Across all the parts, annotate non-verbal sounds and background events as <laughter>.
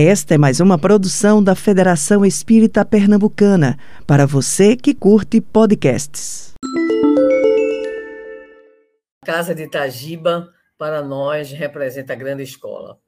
Esta é mais uma produção da Federação Espírita Pernambucana, para você que curte podcasts. Casa de Itagiba, para nós, representa a grande escola.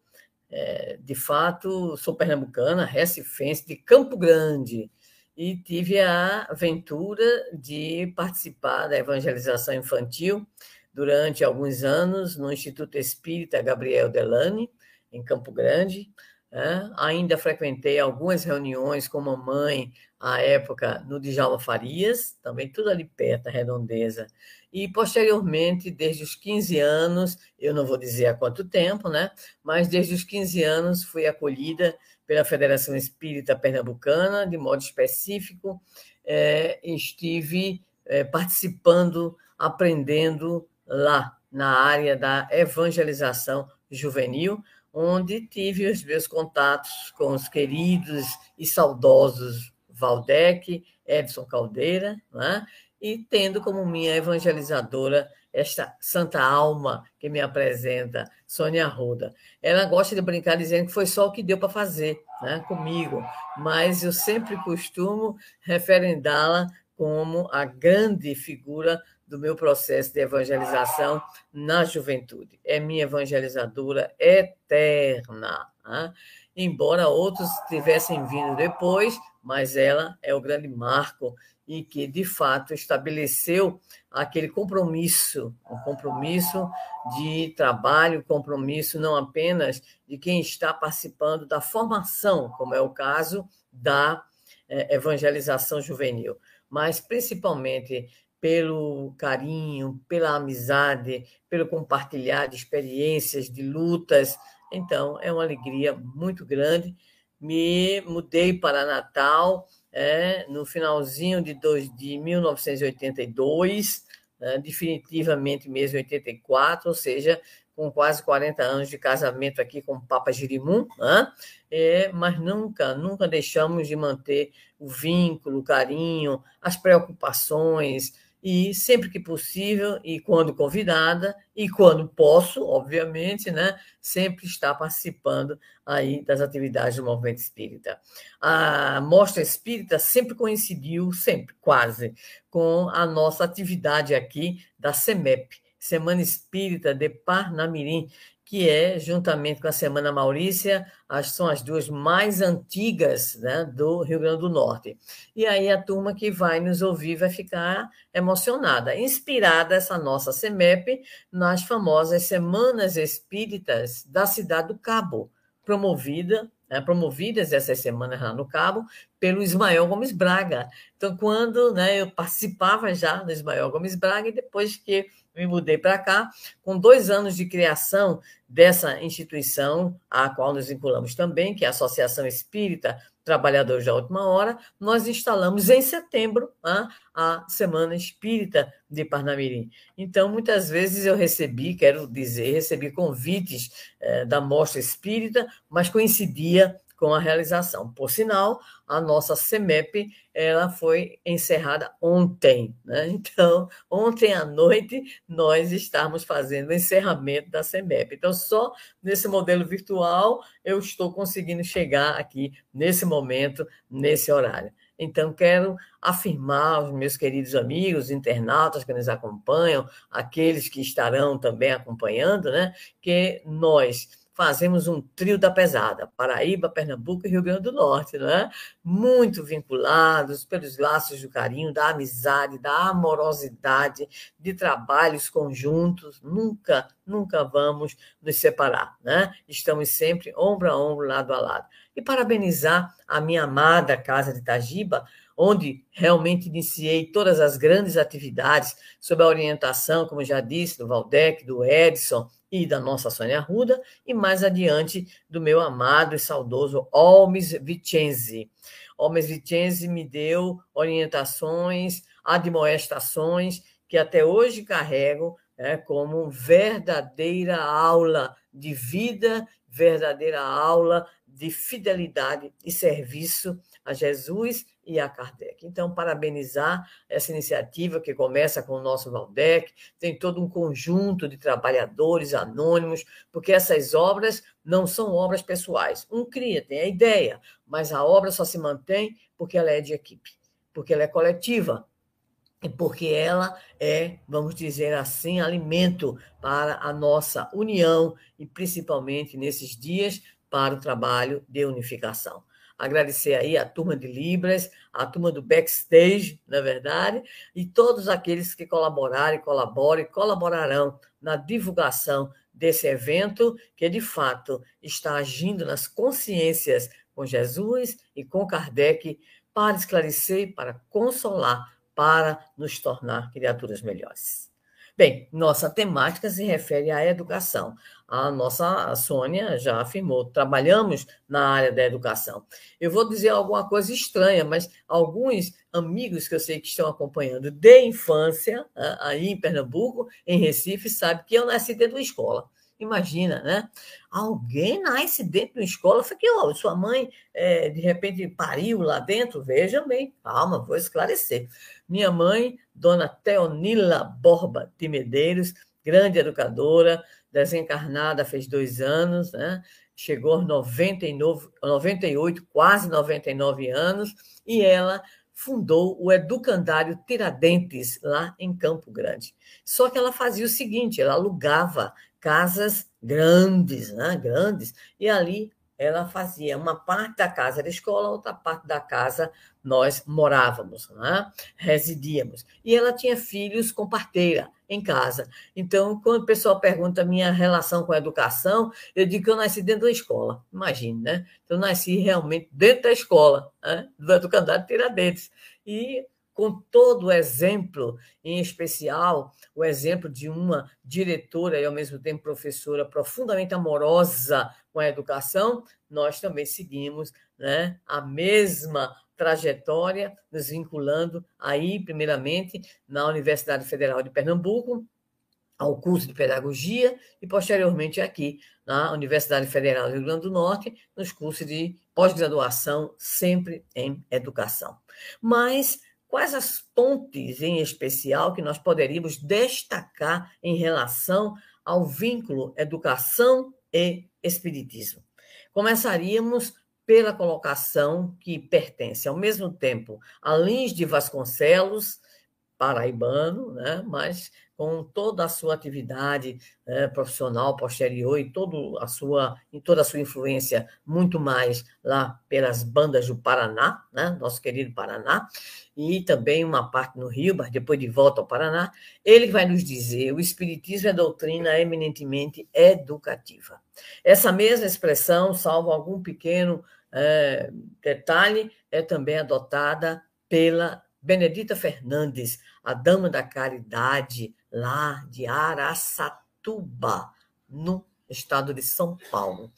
É, de fato, sou pernambucana, recifense, de Campo Grande, e tive a aventura de participar da evangelização infantil durante alguns anos no Instituto Espírita Gabriel Delane, em Campo Grande. É, ainda frequentei algumas reuniões com mamãe, à época, no Djalma Farias, também tudo ali perto, a redondeza. E, posteriormente, desde os 15 anos, eu não vou dizer há quanto tempo, né? mas desde os 15 anos fui acolhida pela Federação Espírita Pernambucana, de modo específico, é, estive é, participando, aprendendo lá, na área da evangelização juvenil, onde tive os meus contatos com os queridos e saudosos Valdec, Edson Caldeira, né? e tendo como minha evangelizadora esta santa alma que me apresenta, Sônia Arruda. Ela gosta de brincar dizendo que foi só o que deu para fazer né, comigo, mas eu sempre costumo referendá-la como a grande figura do meu processo de evangelização na juventude. É minha evangelizadora eterna. Né? Embora outros tivessem vindo depois, mas ela é o grande marco e que, de fato, estabeleceu aquele compromisso, um compromisso de trabalho, compromisso não apenas de quem está participando da formação, como é o caso da eh, evangelização juvenil, mas principalmente pelo carinho, pela amizade, pelo compartilhar de experiências, de lutas. Então, é uma alegria muito grande. Me mudei para Natal é, no finalzinho de, dois, de 1982, é, definitivamente mesmo 84, ou seja, com quase 40 anos de casamento aqui com o Papa Girimum, né? é, mas nunca, nunca deixamos de manter o vínculo, o carinho, as preocupações, e sempre que possível e quando convidada e quando posso, obviamente, né, sempre estar participando aí das atividades do movimento espírita. A mostra espírita sempre coincidiu, sempre, quase, com a nossa atividade aqui da SEMEP, Semana Espírita de Parnamirim, que é, juntamente com a Semana Maurícia, as, são as duas mais antigas né, do Rio Grande do Norte. E aí a turma que vai nos ouvir vai ficar emocionada, inspirada essa nossa SEMEP nas famosas Semanas Espíritas da Cidade do Cabo, promovida né, promovidas essas semanas lá no Cabo pelo Ismael Gomes Braga. Então, quando né, eu participava já do Ismael Gomes Braga, e depois que me mudei para cá, com dois anos de criação dessa instituição, a qual nos vinculamos também, que é a Associação Espírita Trabalhadores da Última Hora, nós instalamos em setembro né, a Semana Espírita de Parnamirim. Então, muitas vezes eu recebi, quero dizer, recebi convites eh, da Mostra Espírita, mas coincidia com a realização. Por sinal, a nossa CEMEP ela foi encerrada ontem. Né? <laughs> Então, ontem à noite, nós estamos fazendo o encerramento da CEMEP. Então, só nesse modelo virtual eu estou conseguindo chegar aqui nesse momento, nesse horário. Então, quero afirmar aos meus queridos amigos, internautas que nos acompanham, aqueles que estarão também acompanhando, né, que nós fazemos um trio da pesada, Paraíba, Pernambuco e Rio Grande do Norte, né? muito vinculados pelos laços do carinho, da amizade, da amorosidade, de trabalhos conjuntos, nunca, nunca vamos nos separar, né? estamos sempre ombro a ombro, lado a lado. E parabenizar a minha amada Casa de Itagiba, onde realmente iniciei todas as grandes atividades sob a orientação, como já disse, do Valdec, do Edson, e da nossa Sônia Arruda, e mais adiante do meu amado e saudoso Olmes Vicenzi. Olmes Vicenzi me deu orientações, admoestações, que até hoje carrego né, como verdadeira aula de vida, verdadeira aula de fidelidade e serviço a Jesus e a Kardec. Então, parabenizar essa iniciativa que começa com o nosso Valdec, tem todo um conjunto de trabalhadores anônimos, porque essas obras não são obras pessoais. Um cria, tem a ideia, mas a obra só se mantém porque ela é de equipe, porque ela é coletiva, porque ela é, vamos dizer assim, alimento para a nossa união e principalmente nesses dias para o trabalho de unificação. Agradecer aí a turma de Libras, a turma do backstage, na é verdade, e todos aqueles que colaboraram, colaboram e colaborarão na divulgação desse evento, que de fato está agindo nas consciências com Jesus e com Kardec para esclarecer, para consolar para nos tornar criaturas melhores. Bem, nossa temática se refere à educação. A nossa a Sônia já afirmou, trabalhamos na área da educação. Eu vou dizer alguma coisa estranha, mas alguns amigos que eu sei que estão acompanhando de infância, né, aí em Pernambuco, em Recife, sabem que eu nasci dentro da escola. Imagina, né? Alguém nasce dentro de uma escola, foi que ó, sua mãe é, de repente pariu lá dentro. Veja bem, calma, vou esclarecer. Minha mãe, dona Teonila Borba de Medeiros, grande educadora, desencarnada fez dois anos, né? chegou aos 99, 98, quase 99 anos, e ela fundou o Educandário Tiradentes, lá em Campo Grande. Só que ela fazia o seguinte: ela alugava casas grandes, né? grandes, e ali ela fazia uma parte da casa da escola, outra parte da casa nós morávamos, né? residíamos. E ela tinha filhos com parteira em casa. Então, quando o pessoal pergunta a minha relação com a educação, eu digo que eu nasci dentro da escola. Imagine, né? Então, eu nasci realmente dentro da escola, né? do Educandário Tiradentes. E com todo o exemplo, em especial o exemplo de uma diretora e ao mesmo tempo professora profundamente amorosa com a educação, nós também seguimos né, a mesma trajetória, nos vinculando aí, primeiramente, na Universidade Federal de Pernambuco, ao curso de pedagogia e posteriormente aqui na Universidade Federal do Rio Grande do Norte, nos cursos de pós-graduação, sempre em educação. Mas Quais as pontes, em especial, que nós poderíamos destacar em relação ao vínculo educação e espiritismo? Começaríamos pela colocação que pertence ao mesmo tempo a Lins de Vasconcelos, paraibano, né? mas com toda a sua atividade né, profissional posterior e todo a sua, e toda a sua influência, muito mais lá pelas bandas do Paraná, né, nosso querido Paraná, e também uma parte no Rio, mas depois de volta ao Paraná, ele vai nos dizer: o Espiritismo é doutrina eminentemente educativa. Essa mesma expressão, salvo algum pequeno é, detalhe, é também adotada pela Benedita Fernandes, a Dama da Caridade, lá de Araçatuba, no estado de São Paulo.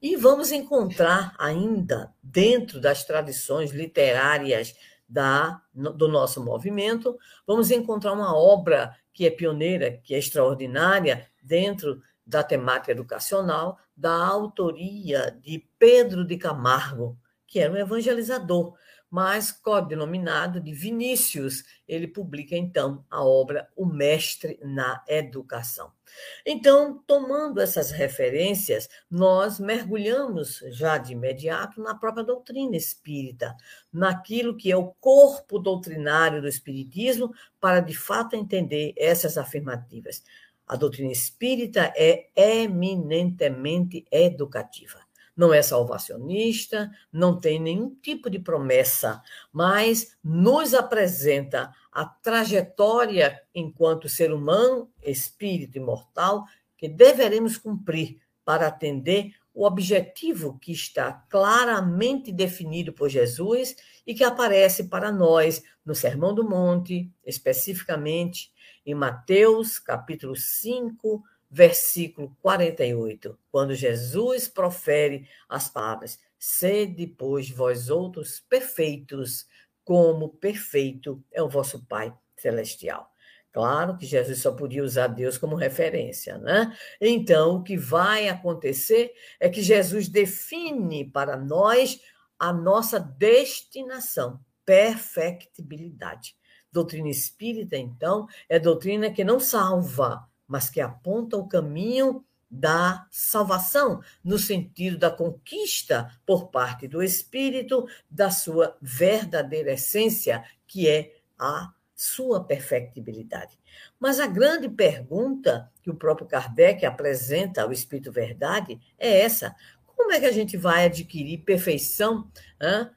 E vamos encontrar ainda, dentro das tradições literárias da, do nosso movimento, vamos encontrar uma obra que é pioneira, que é extraordinária dentro da temática educacional, da autoria de Pedro de Camargo, que era um evangelizador, mas codenominado de Vinícius. Ele publica, então, a obra O Mestre na Educação. Então, tomando essas referências, nós mergulhamos já de imediato na própria doutrina espírita, naquilo que é o corpo doutrinário do Espiritismo, para de fato entender essas afirmativas. A doutrina espírita é eminentemente educativa. Não é salvacionista, não tem nenhum tipo de promessa, mas nos apresenta a trajetória enquanto ser humano, espírito imortal, que deveremos cumprir para atender o objetivo que está claramente definido por Jesus e que aparece para nós no Sermão do Monte, especificamente em Mateus, capítulo 5, versículo 48, quando Jesus profere as palavras: Sede, pois, vós outros perfeitos, como perfeito é o vosso Pai celestial. Claro que Jesus só podia usar Deus como referência, né? Então, o que vai acontecer é que Jesus define para nós a nossa destinação, perfectibilidade. Doutrina espírita, então, é doutrina que não salva, mas que aponta o caminho da salvação, no sentido da conquista por parte do espírito da sua verdadeira essência, que é a sua perfectibilidade. Mas a grande pergunta que o próprio Kardec apresenta ao Espírito Verdade é essa: como é que a gente vai adquirir perfeição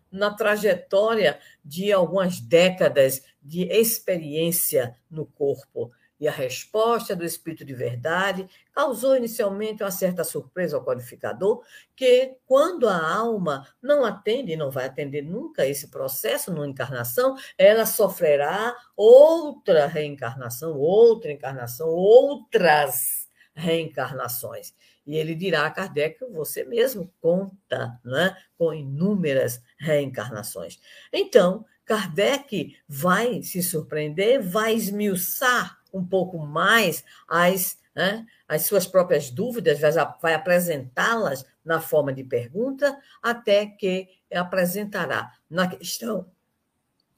na trajetória de algumas décadas de experiência no corpo? E a resposta do Espírito de Verdade causou inicialmente uma certa surpresa ao codificador, que quando a alma não atende, não vai atender nunca esse processo numa encarnação, ela sofrerá outra reencarnação, outra encarnação, outras reencarnações. E ele dirá a Kardec você mesmo conta né, com inúmeras reencarnações. Então, Kardec vai se surpreender, vai esmiuçar um pouco mais as, né, as suas próprias dúvidas, vai apresentá-las na forma de pergunta, até que apresentará. Na questão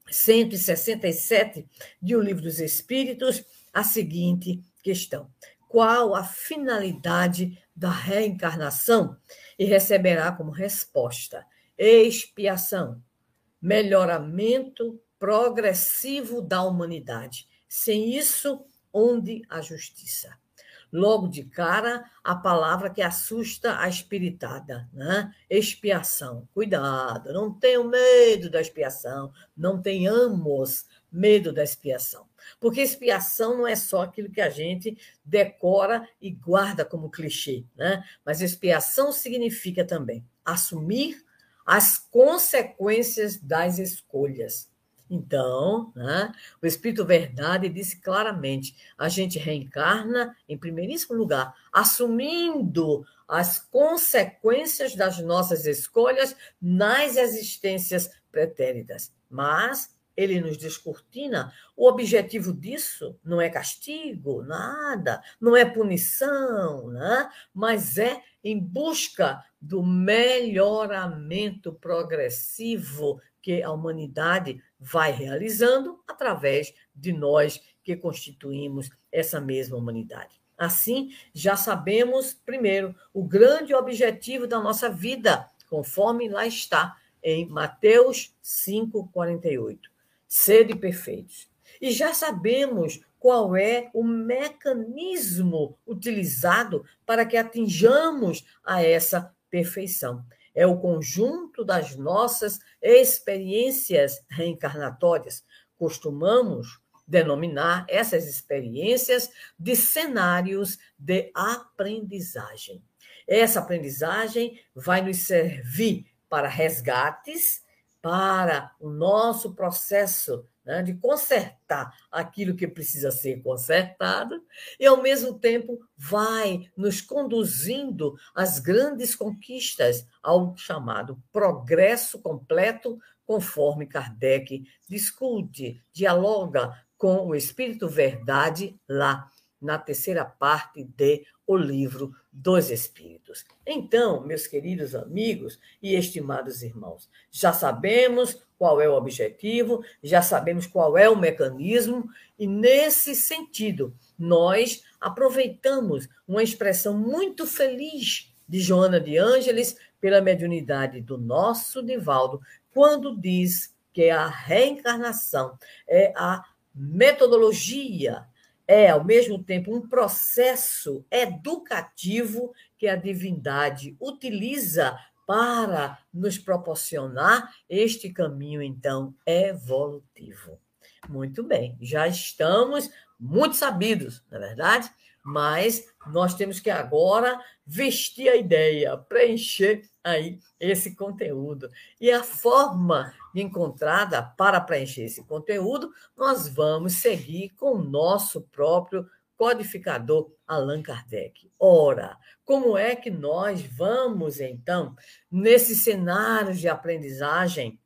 167 de O Livro dos Espíritos a seguinte questão: Qual a finalidade da reencarnação? E receberá como resposta: expiação, melhoramento progressivo da humanidade sem isso, onde a justiça? Logo de cara, a palavra que assusta a espiritada, né? Expiação. Cuidado, não tenham medo da expiação, não tenhamos medo da expiação. Porque expiação não é só aquilo que a gente decora e guarda como clichê, né? Mas expiação significa também assumir as consequências das escolhas. Então, né, o Espírito Verdade disse claramente: a gente reencarna, em primeiríssimo lugar, assumindo as consequências das nossas escolhas nas existências pretéritas. Mas ele nos descortina, o objetivo disso não é castigo, nada, não é punição, né? mas é em busca do melhoramento progressivo que a humanidade vai realizando através de nós que constituímos essa mesma humanidade. Assim, já sabemos, primeiro, o grande objetivo da nossa vida, conforme lá está em Mateus 5,48. Sede perfeitos. E já sabemos qual é o mecanismo utilizado para que atinjamos a essa perfeição é o conjunto das nossas experiências reencarnatórias. Costumamos denominar essas experiências de cenários de aprendizagem. Essa aprendizagem vai nos servir para resgates, para o nosso processo né, de consertar aquilo que precisa ser consertado, e, ao mesmo tempo, vai nos conduzindo às grandes conquistas, ao chamado progresso completo, conforme Kardec discute, dialoga com o Espírito Verdade lá na terceira parte de O Livro dos Espíritos. Então, meus queridos amigos e estimados irmãos, já sabemos qual é o objetivo, já sabemos qual é o mecanismo, e nesse sentido, nós aproveitamos uma expressão muito feliz de Joana de Ângeles pela mediunidade do nosso Divaldo, quando diz que a reencarnação é a metodologia é, ao mesmo tempo, um processo educativo que a divindade utiliza para nos proporcionar este caminho, então, evolutivo. Muito bem, já estamos muito sabidos, não é verdade? Mas nós temos que agora vestir a ideia, preencher aí esse conteúdo. E a forma encontrada para preencher esse conteúdo, nós vamos seguir com o nosso próprio codificador Allan Kardec. Ora, como é que nós vamos, então, nesse cenário de aprendizagem,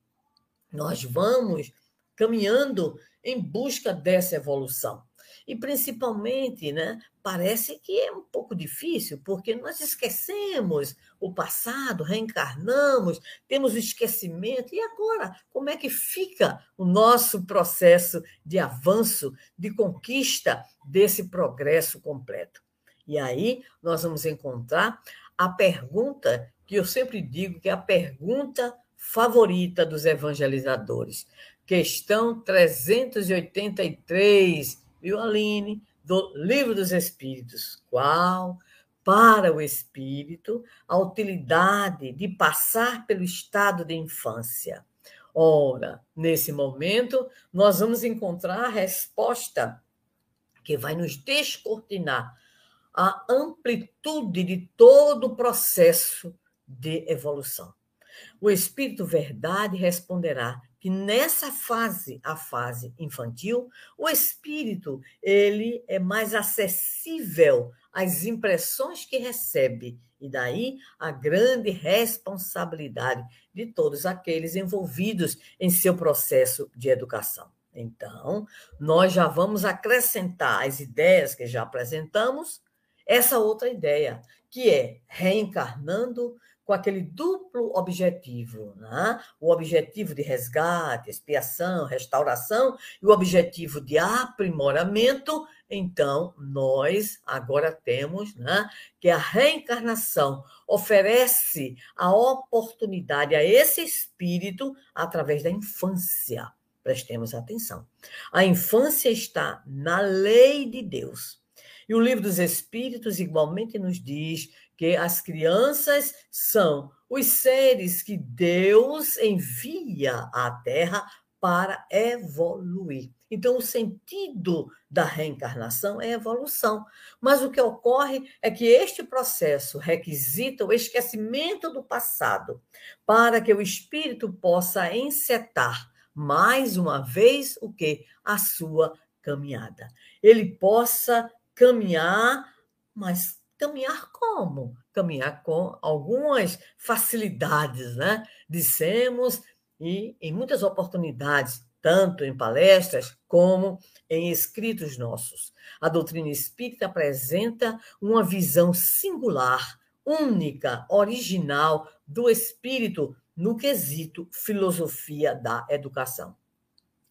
nós vamos caminhando em busca dessa evolução? E principalmente, né, parece que é um pouco difícil, porque nós esquecemos o passado, reencarnamos, temos o esquecimento. E agora, como é que fica o nosso processo de avanço, de conquista desse progresso completo? E aí nós vamos encontrar a pergunta que eu sempre digo que é a pergunta favorita dos evangelizadores. Questão 383, viu, Aline? Do Livro dos Espíritos. Qual, para o espírito, a utilidade de passar pelo estado de infância? Ora, nesse momento, nós vamos encontrar a resposta que vai nos descortinar a amplitude de todo o processo de evolução. O Espírito Verdade responderá que nessa fase, a fase infantil, o espírito ele é mais acessível às impressões que recebe e daí a grande responsabilidade de todos aqueles envolvidos em seu processo de educação. Então, nós já vamos acrescentar as ideias que já apresentamos, essa outra ideia, que é reencarnando com aquele duplo objetivo, né? o objetivo de resgate, expiação, restauração e o objetivo de aprimoramento, então nós agora temos né, que a reencarnação oferece a oportunidade a esse espírito através da infância. Prestemos atenção. A infância está na lei de Deus. E o livro dos Espíritos igualmente nos diz que as crianças são os seres que Deus envia à Terra para evoluir. Então, o sentido da reencarnação é evolução. Mas o que ocorre é que este processo requisita o esquecimento do passado para que o espírito possa encetar mais uma vez o que? A sua caminhada. Ele possa caminhar, mas caminhar como? Caminhar com algumas facilidades, né? Dissemos, e em muitas oportunidades, tanto em palestras como em escritos nossos. A doutrina espírita apresenta uma visão singular, única, original do espírito no quesito filosofia da educação.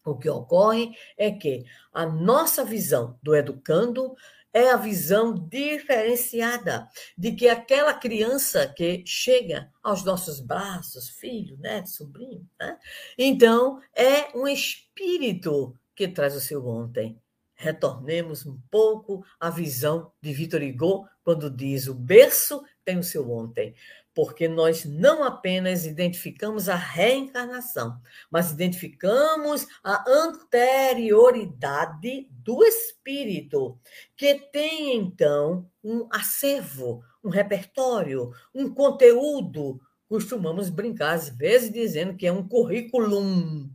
O que ocorre é que a nossa visão do educando é a visão diferenciada de que aquela criança que chega aos nossos braços, filho, neto, sobrinho, né? então é um espírito que traz o seu ontem. Retornemos um pouco à visão de Vitor Hugo quando diz: o berço tem o seu ontem porque nós não apenas identificamos a reencarnação, mas identificamos a anterioridade do espírito, que tem então um acervo, um repertório, um conteúdo. Costumamos brincar às vezes dizendo que é um currículum,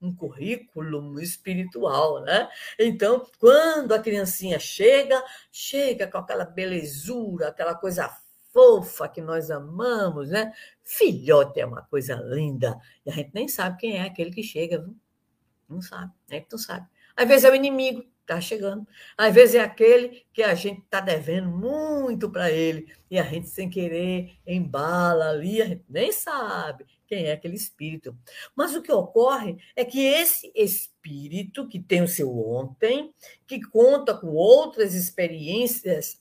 um currículo espiritual, né? Então, quando a criancinha chega, chega com aquela belezura, aquela coisa fofa que nós amamos, né? Filhote é uma coisa linda. E a gente nem sabe quem é aquele que chega, viu? Não sabe, é que tu sabe. Às vezes é o inimigo, tá chegando. Às vezes é aquele que a gente tá devendo muito para ele e a gente sem querer embala ali, a gente nem sabe quem é aquele espírito. Mas o que ocorre é que esse espírito que tem o seu ontem, que conta com outras experiências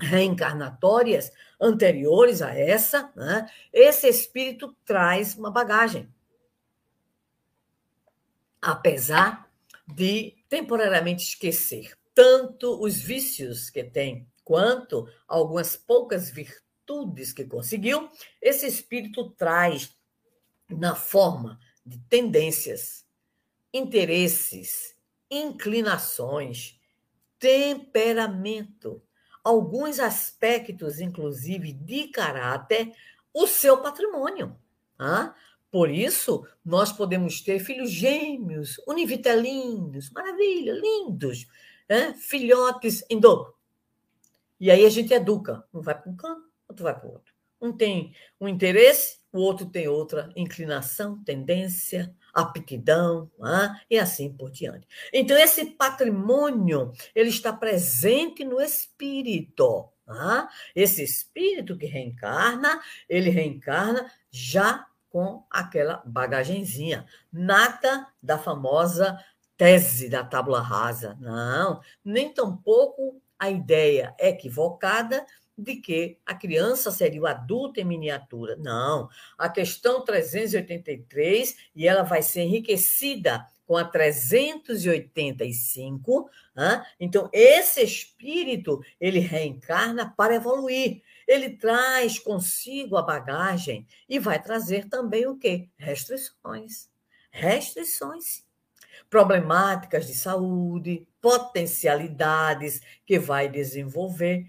reencarnatórias anteriores a essa, né, esse espírito traz uma bagagem. Apesar de temporariamente esquecer tanto os vícios que tem, quanto algumas poucas virtudes que conseguiu, esse espírito traz na forma de tendências, interesses, inclinações, temperamento, alguns aspectos, inclusive de caráter, o seu patrimônio. Tá? Por isso, nós podemos ter filhos gêmeos, univitelinos, maravilha, lindos, né? filhotes em dobro. E aí a gente educa. Um vai para um canto, outro vai para o outro. Um tem um interesse, o outro tem outra inclinação, tendência, aptidão, ah, e assim por diante. Então, esse patrimônio, ele está presente no espírito. Ah, esse espírito que reencarna, ele reencarna já com aquela bagagenzinha, nada da famosa tese da tábula rasa. Não, nem tampouco a ideia equivocada de que a criança seria o adulto em miniatura. Não. A questão 383, e ela vai ser enriquecida com a 385. Né? Então, esse espírito, ele reencarna para evoluir. Ele traz consigo a bagagem e vai trazer também o quê? Restrições. Restrições. Problemáticas de saúde, potencialidades que vai desenvolver.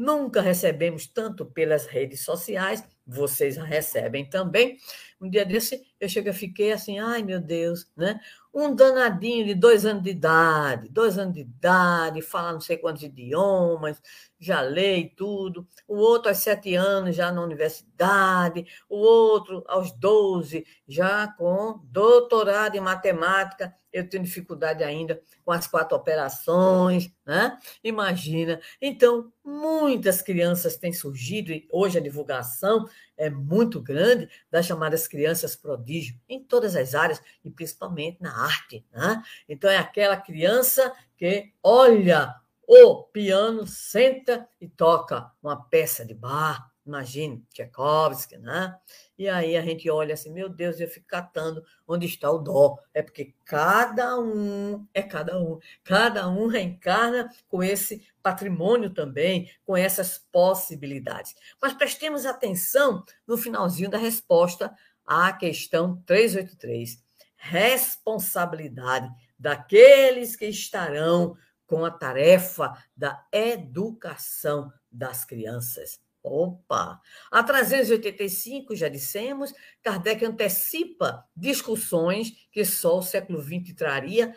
Nunca recebemos tanto pelas redes sociais, vocês recebem também. Um dia desse, eu cheguei, fiquei assim, ai meu Deus, né? Um danadinho de dois anos de idade, dois anos de idade, fala não sei quantos idiomas, já lê tudo. O outro aos sete anos, já na universidade. O outro aos doze, já com doutorado em matemática. Eu tenho dificuldade ainda com as quatro operações, né? Imagina. Então, muitas crianças têm surgido, e hoje a divulgação é muito grande das chamadas crianças prodígio, em todas as áreas, e principalmente na arte. Né? Então, é aquela criança que olha o piano, senta e toca uma peça de bar, imagine, Tchaikovsky, né? E aí a gente olha assim, meu Deus, eu fico catando onde está o dó. É porque cada um é cada um. Cada um reencarna com esse patrimônio também, com essas possibilidades. Mas prestemos atenção no finalzinho da resposta à questão 383. Responsabilidade daqueles que estarão com a tarefa da educação das crianças. Opa! A 385, já dissemos, Kardec antecipa discussões que só o século XX traria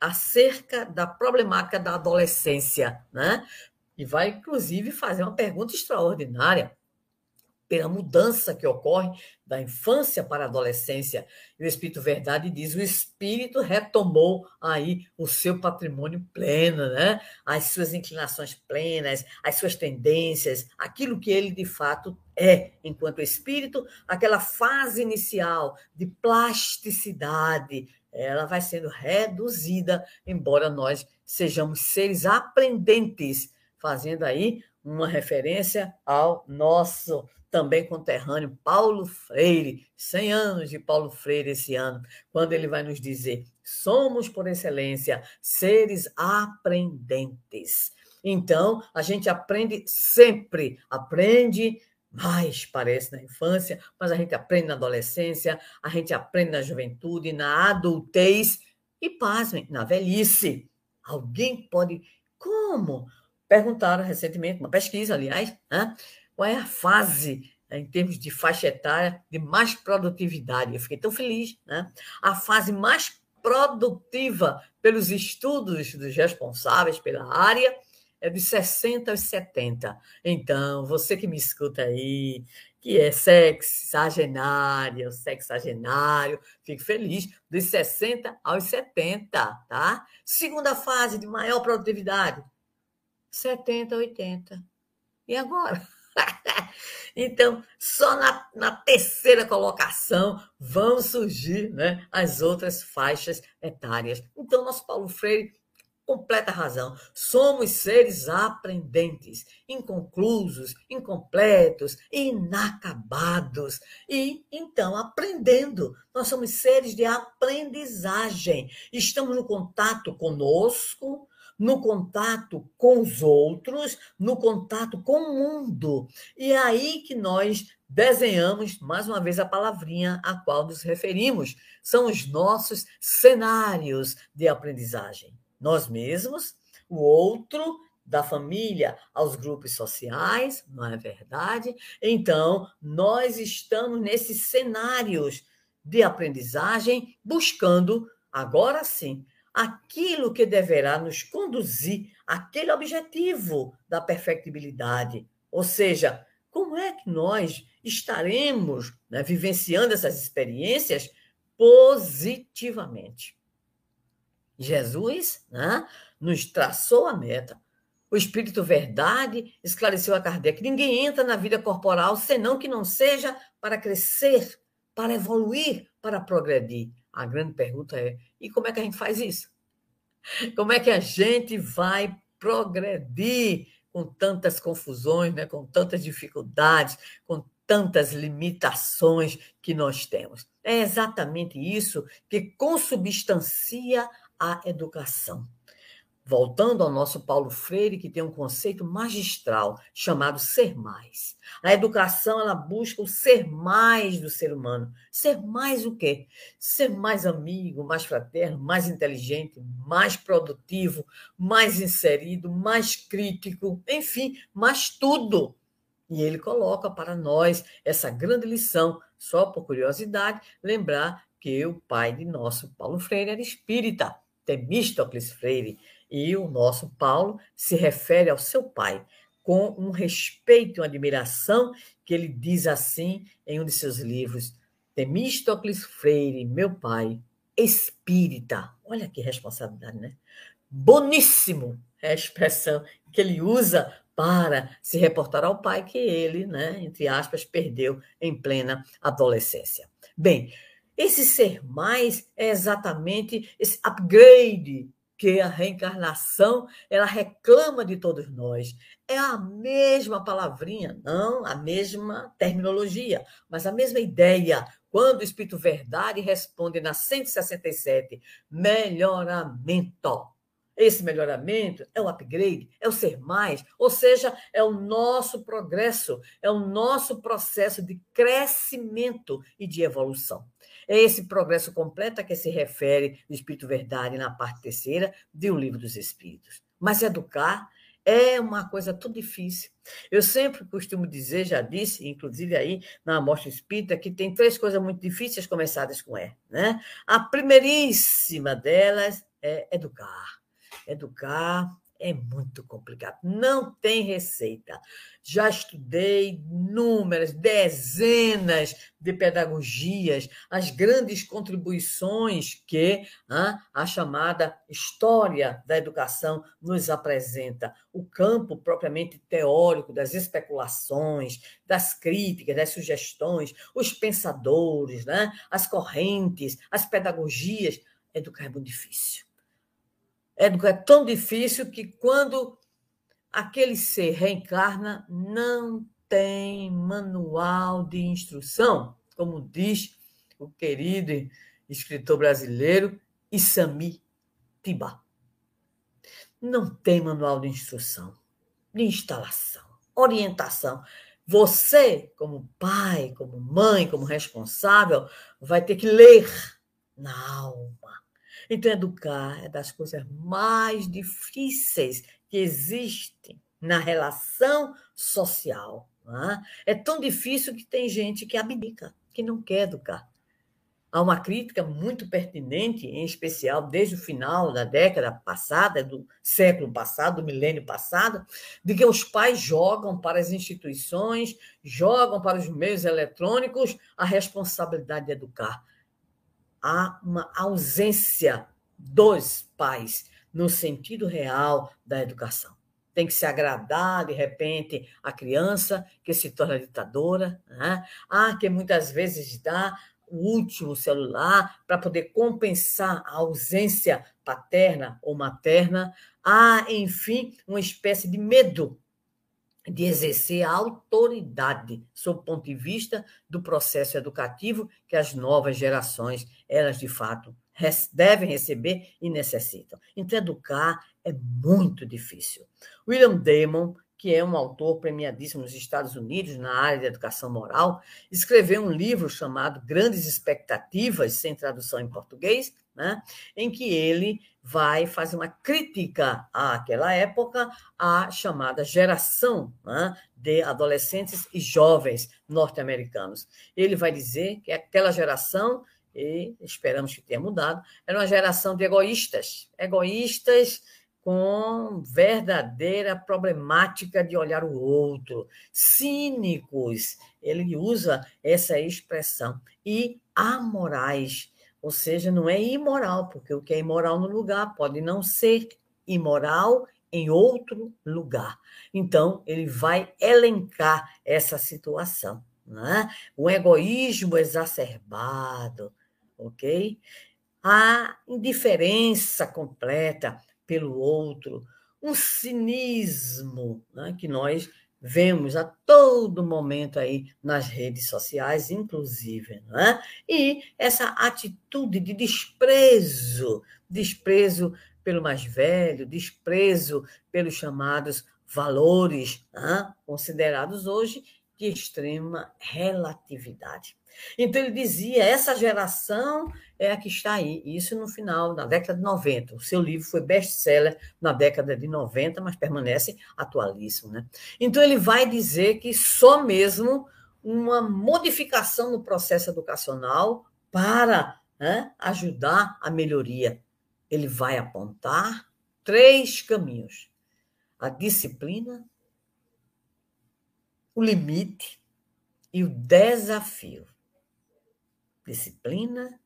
acerca da problemática da adolescência, né? E vai, inclusive, fazer uma pergunta extraordinária pela mudança que ocorre da infância para a adolescência. E o Espírito Verdade diz: o espírito retomou aí o seu patrimônio pleno, né? as suas inclinações plenas, as suas tendências, aquilo que ele de fato é, enquanto espírito, aquela fase inicial de plasticidade, ela vai sendo reduzida, embora nós sejamos seres aprendentes, fazendo aí uma referência ao nosso também conterrâneo Paulo Freire, 100 anos de Paulo Freire esse ano, quando ele vai nos dizer: somos, por excelência, seres aprendentes. Então, a gente aprende sempre, aprende mais, parece, na infância, mas a gente aprende na adolescência, a gente aprende na juventude, na adultez e, pasmem, na velhice. Alguém pode. Como? Perguntaram recentemente, uma pesquisa, aliás, né? qual é a fase né, em termos de faixa etária de mais produtividade. Eu fiquei tão feliz, né? A fase mais produtiva pelos estudos dos responsáveis pela área é de 60 aos 70. Então, você que me escuta aí, que é sexagenária, sexagenário, fico feliz, dos 60 aos 70, tá? Segunda fase de maior produtividade, 70 a 80. E agora? <laughs> então, só na, na, terceira colocação vão surgir né, as outras faixas etárias. Então, nosso Paulo Freire completa razão. Somos seres aprendentes, inconclusos, incompletos, inacabados. E então, aprendendo, nós somos seres de aprendizagem. Estamos no contato conosco, no contato com os outros, no contato com o mundo. E é aí que nós desenhamos, mais uma vez, a palavrinha a qual nos referimos. São os nossos cenários de aprendizagem. Nós mesmos, o outro, da família aos grupos sociais, não é verdade? Então, nós estamos nesses cenários de aprendizagem buscando, agora sim, aquilo que deverá nos conduzir àquele objetivo da perfectibilidade, ou seja, como é que nós estaremos né, vivenciando essas experiências positivamente? Jesus né, nos traçou a meta. O Espírito Verdade esclareceu a Kardec: ninguém entra na vida corporal senão que não seja para crescer, para evoluir, para progredir. A grande pergunta é: e como é que a gente faz isso? Como é que a gente vai progredir com tantas confusões, né? com tantas dificuldades, com tantas limitações que nós temos? É exatamente isso que consubstancia a educação. Voltando ao nosso Paulo Freire, que tem um conceito magistral chamado ser mais. A educação ela busca o ser mais do ser humano. Ser mais o quê? Ser mais amigo, mais fraterno, mais inteligente, mais produtivo, mais inserido, mais crítico, enfim, mais tudo. E ele coloca para nós essa grande lição, só por curiosidade, lembrar que o pai de nosso Paulo Freire era espírita, Temístocles Freire e o nosso Paulo se refere ao seu pai com um respeito e uma admiração que ele diz assim em um de seus livros: Temístocles Freire, meu pai, espírita. Olha que responsabilidade, né? Boníssimo é a expressão que ele usa para se reportar ao pai que ele, né, entre aspas, perdeu em plena adolescência. Bem, esse ser mais é exatamente esse upgrade que a reencarnação ela reclama de todos nós. É a mesma palavrinha, não a mesma terminologia, mas a mesma ideia. Quando o Espírito Verdade responde na 167, melhoramento. Esse melhoramento é o upgrade, é o ser mais, ou seja, é o nosso progresso, é o nosso processo de crescimento e de evolução. É esse progresso completo a que se refere o Espírito Verdade na parte terceira de O Livro dos Espíritos. Mas educar é uma coisa tudo difícil. Eu sempre costumo dizer, já disse, inclusive aí na Amostra Espírita, que tem três coisas muito difíceis começadas com E. Né? A primeiríssima delas é educar. Educar é muito complicado. Não tem receita. Já estudei inúmeras, dezenas de pedagogias, as grandes contribuições que ah, a chamada história da educação nos apresenta. O campo propriamente teórico das especulações, das críticas, das sugestões, os pensadores, né? as correntes, as pedagogias. Educar é muito difícil é, é tão difícil que quando aquele ser reencarna, não tem manual de instrução, como diz o querido escritor brasileiro Isami Tibá. Não tem manual de instrução, de instalação, orientação. Você, como pai, como mãe, como responsável, vai ter que ler na alma então, educar é das coisas mais difíceis que existem na relação social. É? é tão difícil que tem gente que abdica, que não quer educar. Há uma crítica muito pertinente, em especial desde o final da década passada, do século passado, do milênio passado, de que os pais jogam para as instituições, jogam para os meios eletrônicos a responsabilidade de educar há uma ausência dos pais no sentido real da educação. Tem que se agradar, de repente, a criança que se torna ditadora. Né? Ah, que muitas vezes dá o último celular para poder compensar a ausência paterna ou materna. Há, enfim, uma espécie de medo de exercer a autoridade sob o ponto de vista do processo educativo que as novas gerações, elas de fato devem receber e necessitam. Então, educar é muito difícil. William Damon, que é um autor premiadíssimo nos Estados Unidos na área de educação moral, escreveu um livro chamado Grandes Expectativas, sem tradução em português, né, em que ele vai fazer uma crítica àquela época, à chamada geração né, de adolescentes e jovens norte-americanos. Ele vai dizer que aquela geração, e esperamos que tenha mudado, era uma geração de egoístas, egoístas com verdadeira problemática de olhar o outro, cínicos, ele usa essa expressão, e amorais, ou seja, não é imoral, porque o que é imoral no lugar pode não ser imoral em outro lugar. Então, ele vai elencar essa situação. Né? O egoísmo exacerbado, ok? A indiferença completa, pelo outro, um cinismo né, que nós vemos a todo momento aí nas redes sociais, inclusive, né? e essa atitude de desprezo, desprezo pelo mais velho, desprezo pelos chamados valores né? considerados hoje de extrema relatividade. Então ele dizia: essa geração é a que está aí. Isso no final, na década de 90. O seu livro foi best-seller na década de 90, mas permanece atualíssimo. Né? Então ele vai dizer que só mesmo uma modificação no processo educacional para né, ajudar a melhoria. Ele vai apontar três caminhos: a disciplina, o limite e o desafio. Disciplina,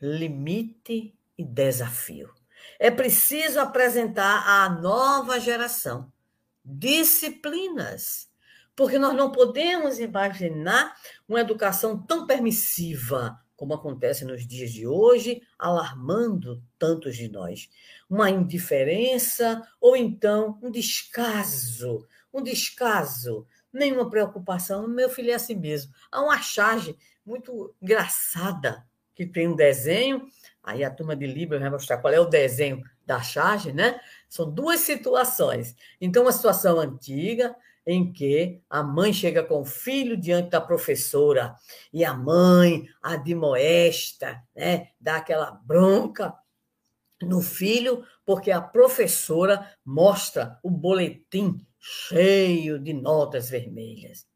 limite e desafio. É preciso apresentar à nova geração disciplinas, porque nós não podemos imaginar uma educação tão permissiva como acontece nos dias de hoje, alarmando tantos de nós. Uma indiferença ou então um descaso, um descaso nenhuma preocupação. Meu filho é assim mesmo. Há uma charge muito engraçada que tem um desenho. Aí a turma de Libra vai mostrar qual é o desenho da charge, né? São duas situações. Então, uma situação antiga, em que a mãe chega com o filho diante da professora e a mãe admoesta, né, dá aquela bronca no filho, porque a professora mostra o boletim cheio de notas vermelhas.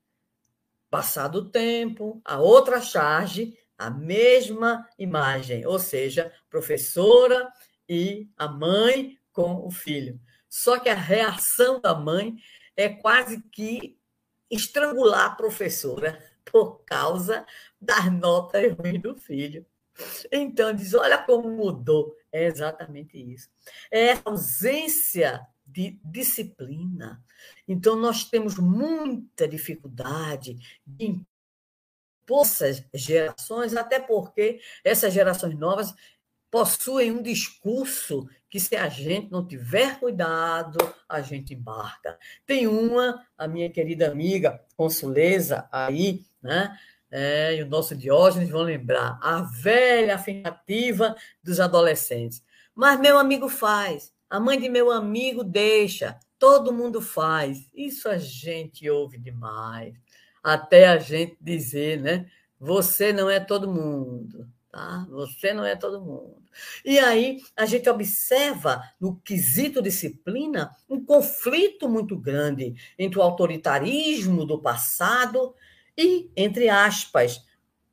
Passado o tempo, a outra charge, a mesma imagem, ou seja, professora e a mãe com o filho. Só que a reação da mãe é quase que estrangular a professora por causa das notas ruins do filho. Então, diz: olha como mudou. É exatamente isso. É ausência de disciplina. Então, nós temos muita dificuldade de essas gerações, até porque essas gerações novas possuem um discurso que, se a gente não tiver cuidado, a gente embarca. Tem uma, a minha querida amiga Consuleza, aí, né? É, e o nosso Diógenes vão lembrar, a velha afirmativa dos adolescentes. Mas meu amigo faz, a mãe de meu amigo deixa, todo mundo faz. Isso a gente ouve demais. Até a gente dizer, né? Você não é todo mundo, tá? Você não é todo mundo. E aí a gente observa no quesito disciplina um conflito muito grande entre o autoritarismo do passado e, entre aspas,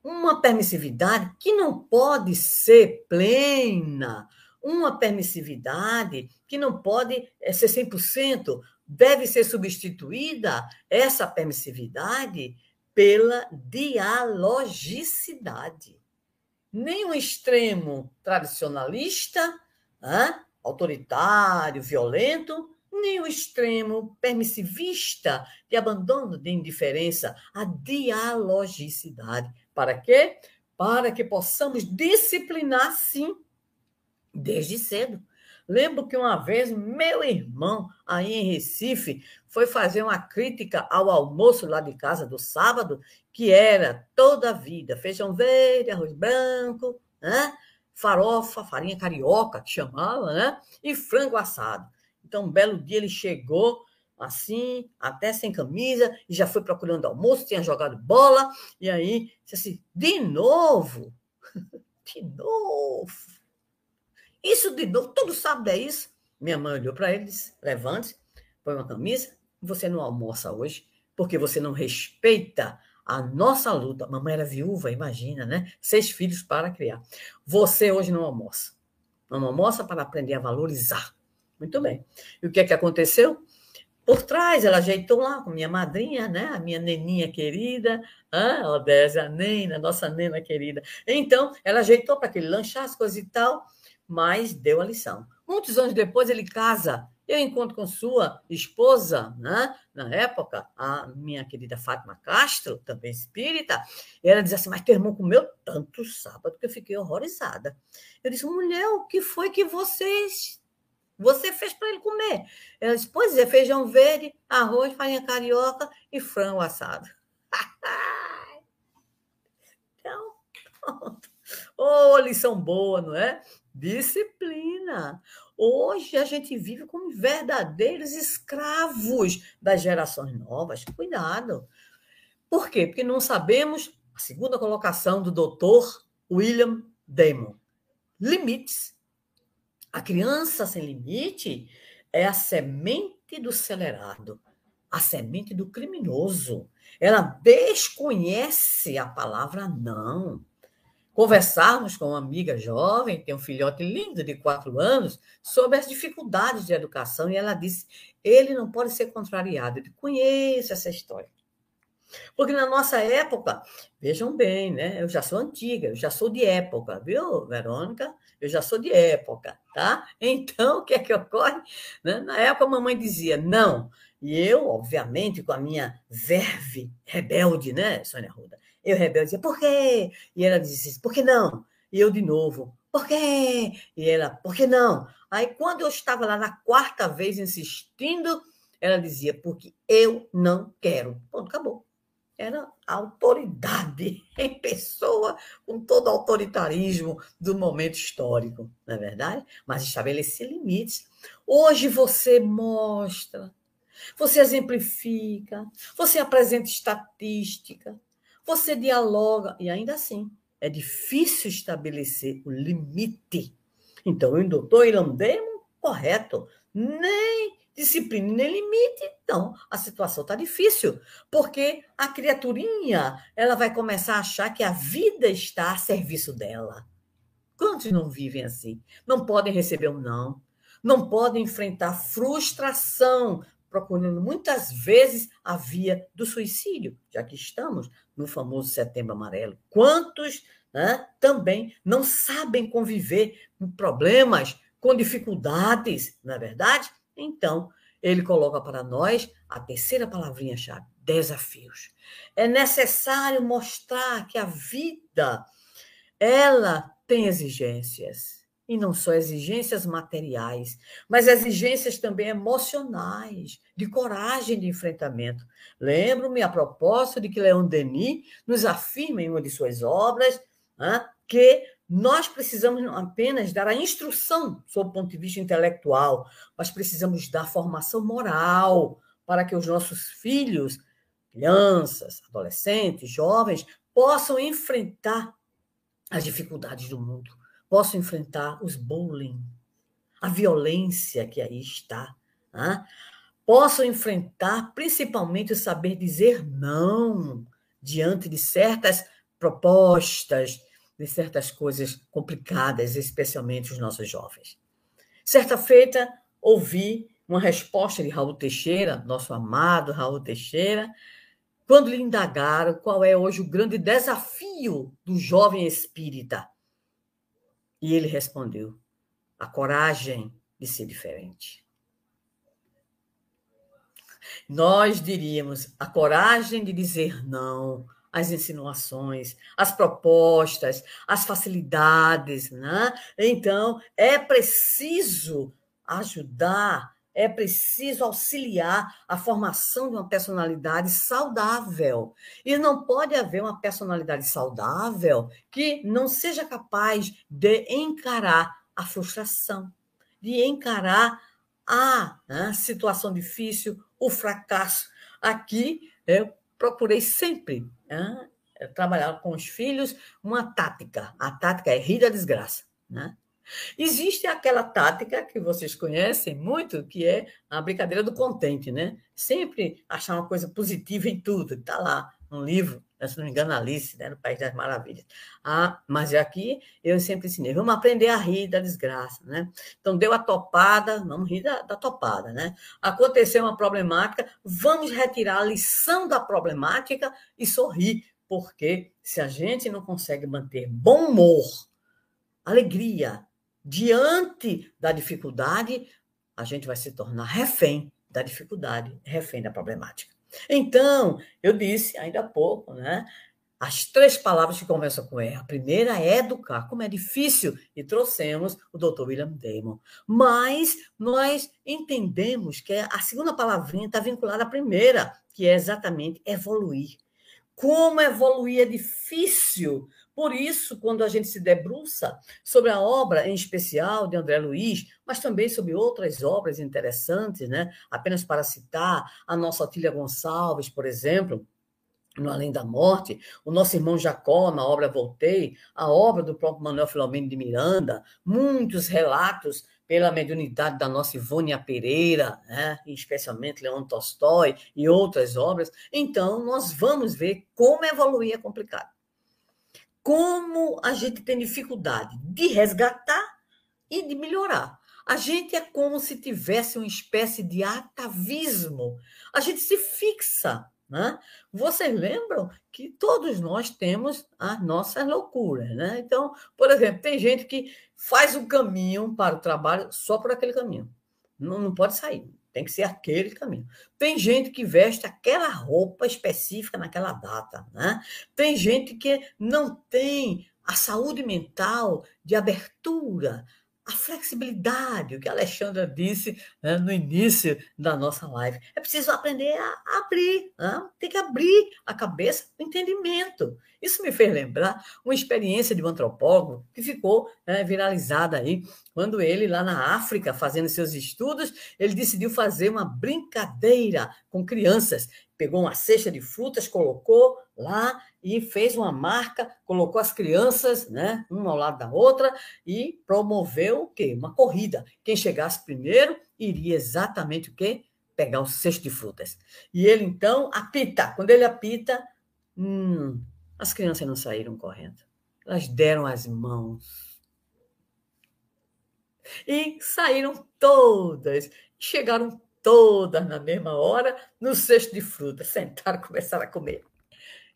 uma permissividade que não pode ser plena, uma permissividade que não pode eh, ser 100%, deve ser substituída essa permissividade pela dialogicidade. Nem um extremo tradicionalista, autoritário, violento, nem o extremo permissivista de abandono, de indiferença, a dialogicidade. Para quê? Para que possamos disciplinar, sim, desde cedo. Lembro que uma vez meu irmão, aí em Recife, foi fazer uma crítica ao almoço lá de casa do sábado, que era toda a vida: feijão verde, arroz branco, né? farofa, farinha carioca, que chamava, né? e frango assado. Então, um belo dia ele chegou assim, até sem camisa, e já foi procurando almoço, tinha jogado bola, e aí disse assim: de novo, <laughs> de novo. Isso de novo, todo sábado é isso. Minha mãe olhou para ele e disse: levante, põe uma camisa, você não almoça hoje, porque você não respeita a nossa luta. A mamãe era viúva, imagina, né? Seis filhos para criar. Você hoje não almoça. Não almoça para aprender a valorizar Muito bem. E o que é que aconteceu? Por trás, ela ajeitou lá com minha madrinha, né? A minha neninha querida, a Odésia, a nena, nossa nena querida. Então, ela ajeitou para que ele lanchasse, coisa e tal, mas deu a lição. Muitos anos depois, ele casa. Eu encontro com sua esposa, né? na época, a minha querida Fátima Castro, também espírita, e ela diz assim: Mas teu irmão comeu tanto sábado que eu fiquei horrorizada. Eu disse: Mulher, o que foi que vocês você fez para ele comer. Ela disse, pois é, feijão verde, arroz, farinha carioca e frango assado. <laughs> então, <laughs> pronto. Oh, lição boa, não é? Disciplina. Hoje a gente vive como verdadeiros escravos das gerações novas. Cuidado. Por quê? Porque não sabemos a segunda colocação do doutor William Damon. Limites a criança sem limite é a semente do acelerado, a semente do criminoso. Ela desconhece a palavra não. Conversarmos com uma amiga jovem, tem um filhote lindo de quatro anos, sobre as dificuldades de educação, e ela disse: ele não pode ser contrariado. Eu conheço essa história. Porque na nossa época, vejam bem, né? Eu já sou antiga, eu já sou de época, viu, Verônica? Eu já sou de época, tá? Então, o que é que ocorre? Né? Na época, a mamãe dizia não. E eu, obviamente, com a minha verve rebelde, né, Sônia Ruda? Eu rebelde dizia, por quê? E ela dizia, por que não? E eu de novo, por quê? E ela, por que não? Aí, quando eu estava lá na quarta vez insistindo, ela dizia, porque eu não quero. Ponto, acabou era a autoridade <laughs> em pessoa, com todo o autoritarismo do momento histórico, não é verdade? Mas estabelecer limites. Hoje você mostra, você exemplifica, você apresenta estatística, você dialoga, e ainda assim é difícil estabelecer o limite. Então, o doutor Irandemo, correto, nem disciplina nem limite, então a situação está difícil, porque a criaturinha ela vai começar a achar que a vida está a serviço dela. Quantos não vivem assim? Não podem receber um não, não podem enfrentar frustração, procurando muitas vezes a via do suicídio, já que estamos no famoso Setembro Amarelo. Quantos né, também não sabem conviver com problemas, com dificuldades, não é verdade? Então, ele coloca para nós a terceira palavrinha-chave: desafios. É necessário mostrar que a vida ela tem exigências. E não só exigências materiais, mas exigências também emocionais, de coragem de enfrentamento. Lembro-me a propósito de que Leon Denis nos afirma em uma de suas obras que nós precisamos apenas dar a instrução sob o ponto de vista intelectual, mas precisamos dar formação moral para que os nossos filhos, crianças, adolescentes, jovens, possam enfrentar as dificuldades do mundo, possam enfrentar os bullying, a violência que aí está, né? possam enfrentar principalmente o saber dizer não diante de certas propostas, de certas coisas complicadas, especialmente os nossos jovens. Certa feita, ouvi uma resposta de Raul Teixeira, nosso amado Raul Teixeira, quando lhe indagaram qual é hoje o grande desafio do jovem espírita. E ele respondeu: a coragem de ser diferente. Nós diríamos a coragem de dizer não, as insinuações, as propostas, as facilidades, né? Então, é preciso ajudar, é preciso auxiliar a formação de uma personalidade saudável. E não pode haver uma personalidade saudável que não seja capaz de encarar a frustração, de encarar a né, situação difícil, o fracasso. Aqui eu procurei sempre né, trabalhar com os filhos uma tática. A tática é rir da desgraça. Né? Existe aquela tática que vocês conhecem muito, que é a brincadeira do contente, né? Sempre achar uma coisa positiva em tudo. Está lá no livro se não me engano, Alice, né, no País das Maravilhas. Ah, mas aqui eu sempre ensinei, vamos aprender a rir da desgraça, né? Então, deu a topada, vamos rir da, da topada, né? Aconteceu uma problemática, vamos retirar a lição da problemática e sorrir, porque se a gente não consegue manter bom humor, alegria, diante da dificuldade, a gente vai se tornar refém da dificuldade, refém da problemática. Então, eu disse ainda há pouco, né? As três palavras que começam com E. A primeira é educar, como é difícil, e trouxemos o Dr. William Damon. Mas nós entendemos que a segunda palavrinha está vinculada à primeira, que é exatamente evoluir. Como evoluir é difícil, por isso, quando a gente se debruça sobre a obra, em especial de André Luiz, mas também sobre outras obras interessantes, né? apenas para citar a nossa Otília Gonçalves, por exemplo, no Além da Morte, o nosso irmão Jacó, na obra Voltei, a obra do próprio Manuel Filomeno de Miranda, muitos relatos pela mediunidade da nossa Ivônia Pereira, né? especialmente Leon Tolstói e outras obras. Então, nós vamos ver como evoluir é complicado como a gente tem dificuldade de resgatar e de melhorar. A gente é como se tivesse uma espécie de atavismo. A gente se fixa. Né? Vocês lembram que todos nós temos as nossas loucuras. Né? Então, por exemplo, tem gente que faz o caminho para o trabalho só por aquele caminho. Não, não pode sair. Tem que ser aquele caminho. Tem gente que veste aquela roupa específica naquela data, né? Tem gente que não tem a saúde mental de abertura, a flexibilidade, o que a Alexandra disse né, no início da nossa live. É preciso aprender a abrir, né? tem que abrir a cabeça do entendimento. Isso me fez lembrar uma experiência de um antropólogo que ficou né, viralizada aí, quando ele, lá na África, fazendo seus estudos, ele decidiu fazer uma brincadeira com crianças. Pegou uma cesta de frutas, colocou lá e fez uma marca, colocou as crianças, né, uma ao lado da outra e promoveu o quê? Uma corrida. Quem chegasse primeiro iria exatamente o quê? Pegar o cesto de frutas. E ele então apita. Quando ele apita, hum, as crianças não saíram correndo. Elas deram as mãos. E saíram todas. Chegaram todas na mesma hora no cesto de frutas. Sentaram e <laughs> começaram a comer.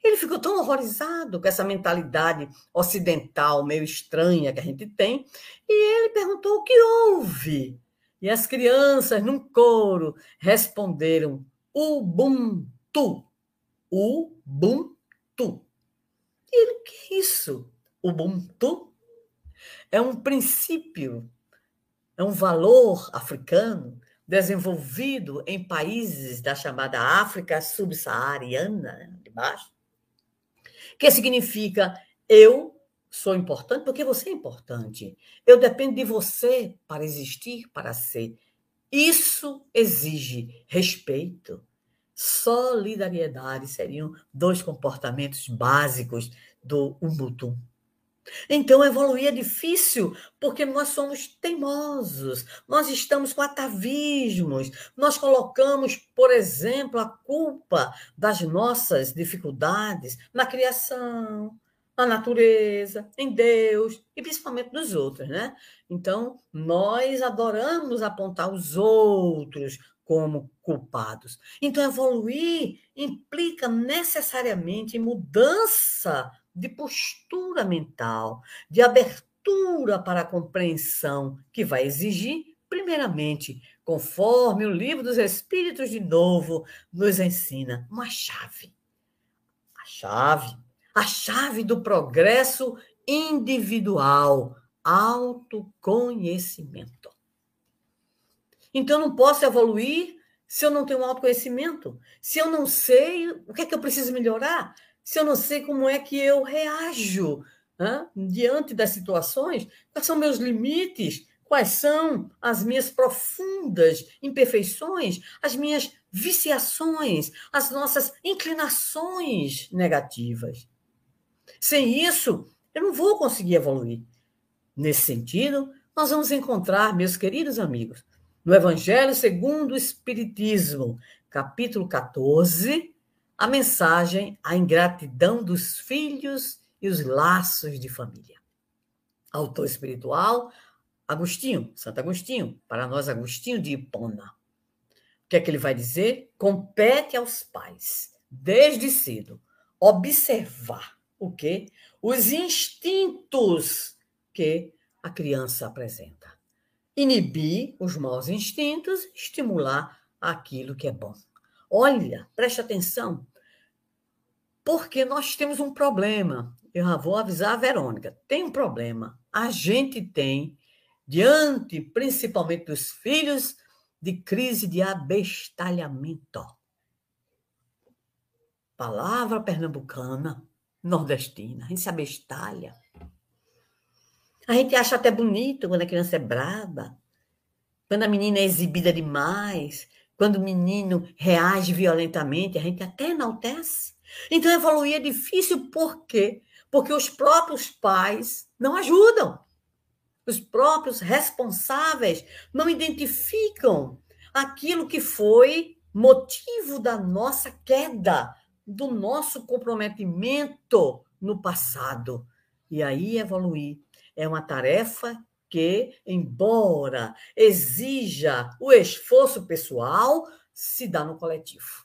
Ele ficou tão horrorizado com essa mentalidade ocidental meio estranha que a gente tem, e ele perguntou o que houve. E as crianças, num coro, responderam: Ubuntu. Ubuntu. E ele, o que é isso? Ubuntu? É um princípio, é um valor africano desenvolvido em países da chamada África subsaariana, de baixo, que significa eu sou importante porque você é importante. Eu dependo de você para existir, para ser. Isso exige respeito. Solidariedade seriam dois comportamentos básicos do Ubuntu. Então, evoluir é difícil porque nós somos teimosos, nós estamos com atavismos, nós colocamos, por exemplo, a culpa das nossas dificuldades na criação, na natureza, em Deus e principalmente nos outros, né? Então, nós adoramos apontar os outros como culpados. Então, evoluir implica necessariamente mudança de postura mental, de abertura para a compreensão, que vai exigir, primeiramente, conforme o livro dos Espíritos de novo nos ensina, uma chave. A chave, a chave do progresso individual, autoconhecimento. Então, não posso evoluir se eu não tenho autoconhecimento, se eu não sei o que é que eu preciso melhorar, se eu não sei como é que eu reajo né, diante das situações, quais são meus limites, quais são as minhas profundas imperfeições, as minhas viciações, as nossas inclinações negativas. Sem isso, eu não vou conseguir evoluir. Nesse sentido, nós vamos encontrar, meus queridos amigos, no Evangelho segundo o Espiritismo, capítulo 14, a mensagem, a ingratidão dos filhos e os laços de família. Autor espiritual, Agostinho, Santo Agostinho, para nós, Agostinho de Hipona. O que é que ele vai dizer? Compete aos pais, desde cedo, observar o quê? Os instintos que a criança apresenta. Inibir os maus instintos, estimular aquilo que é bom. Olha, preste atenção, porque nós temos um problema. Eu já vou avisar a Verônica. Tem um problema. A gente tem, diante principalmente dos filhos, de crise de abestalhamento. Palavra pernambucana, nordestina. A gente se abestalha. A gente acha até bonito quando a criança é braba, quando a menina é exibida demais, quando o menino reage violentamente, a gente até enaltece. Então, evoluir é difícil por quê? Porque os próprios pais não ajudam. Os próprios responsáveis não identificam aquilo que foi motivo da nossa queda, do nosso comprometimento no passado. E aí evoluir é uma tarefa que, embora exija o esforço pessoal, se dá no coletivo.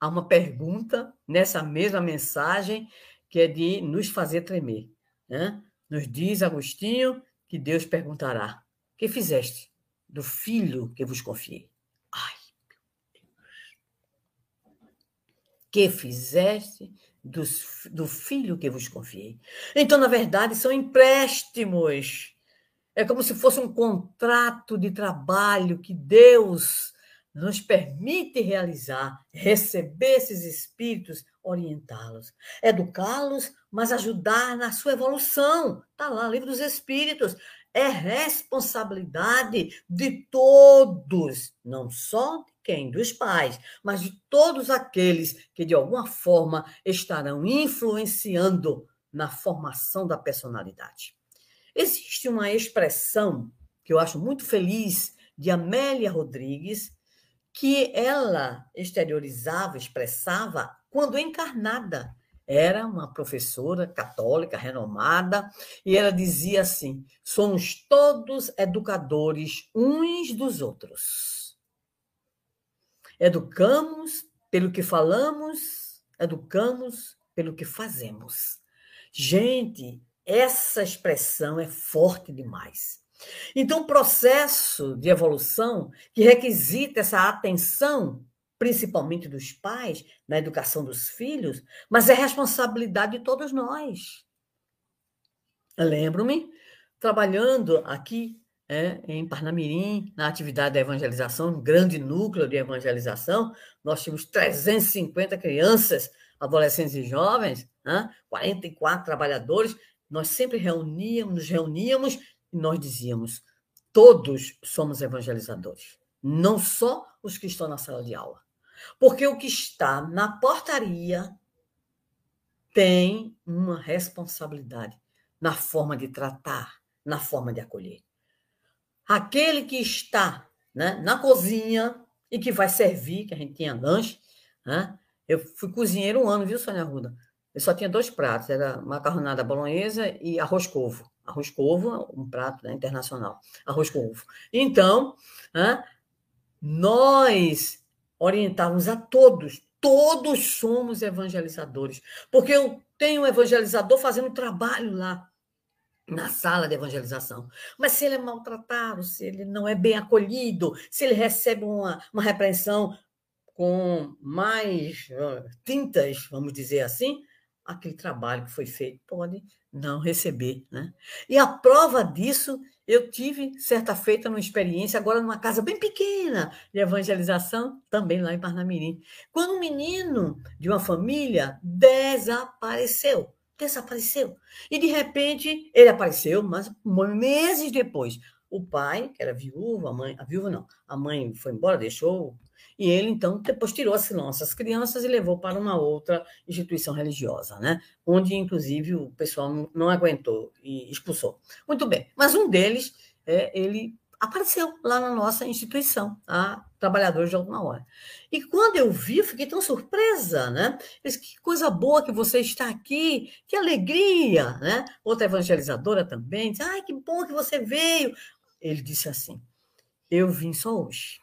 Há uma pergunta nessa mesma mensagem que é de nos fazer tremer. Né? Nos diz Agostinho que Deus perguntará: Que fizeste do filho que vos confiei? Ai, meu Deus. Que fizeste do, do filho que vos confiei? Então, na verdade, são empréstimos. É como se fosse um contrato de trabalho que Deus nos permite realizar, receber esses espíritos, orientá-los, educá-los, mas ajudar na sua evolução. Está lá, Livro dos Espíritos. É responsabilidade de todos, não só de quem? Dos pais, mas de todos aqueles que, de alguma forma, estarão influenciando na formação da personalidade. Existe uma expressão que eu acho muito feliz de Amélia Rodrigues, que ela exteriorizava, expressava quando encarnada. Era uma professora católica renomada e ela dizia assim: somos todos educadores uns dos outros. Educamos pelo que falamos, educamos pelo que fazemos. Gente, essa expressão é forte demais. Então, o processo de evolução que requisita essa atenção, principalmente dos pais, na educação dos filhos, mas é responsabilidade de todos nós. lembro-me, trabalhando aqui é, em Parnamirim, na atividade da evangelização, um grande núcleo de evangelização, nós tínhamos 350 crianças, adolescentes e jovens, né, 44 trabalhadores, nós sempre reuníamos, nos reuníamos nós dizíamos: todos somos evangelizadores, não só os que estão na sala de aula. Porque o que está na portaria tem uma responsabilidade na forma de tratar, na forma de acolher. Aquele que está né, na cozinha e que vai servir, que a gente tinha lanche, né? eu fui cozinheiro um ano, viu, Sônia Ruda? Eu só tinha dois pratos, era macarronada bolonhesa e arroz covo. Arroz com ovo, um prato né, internacional. Arroz com ovo. Então, né, nós orientávamos a todos, todos somos evangelizadores. Porque eu tenho um evangelizador fazendo trabalho lá na sala de evangelização. Mas se ele é maltratado, se ele não é bem acolhido, se ele recebe uma, uma repreensão com mais tintas, vamos dizer assim, aquele trabalho que foi feito pode não receber. Né? E a prova disso, eu tive certa feita uma experiência, agora numa casa bem pequena de evangelização, também lá em Parnamirim, quando um menino de uma família desapareceu. Desapareceu. E de repente ele apareceu, mas meses depois. O pai, que era viúva, a mãe, a viúva não, a mãe foi embora, deixou e ele, então, depois tirou as nossas crianças e levou para uma outra instituição religiosa, né? onde, inclusive, o pessoal não aguentou e expulsou. Muito bem, mas um deles, é, ele apareceu lá na nossa instituição, a Trabalhadores de Última Hora. E quando eu vi, eu fiquei tão surpresa, né? Eu disse, que coisa boa que você está aqui, que alegria, né? Outra evangelizadora também disse, ai, que bom que você veio. Ele disse assim, eu vim só hoje.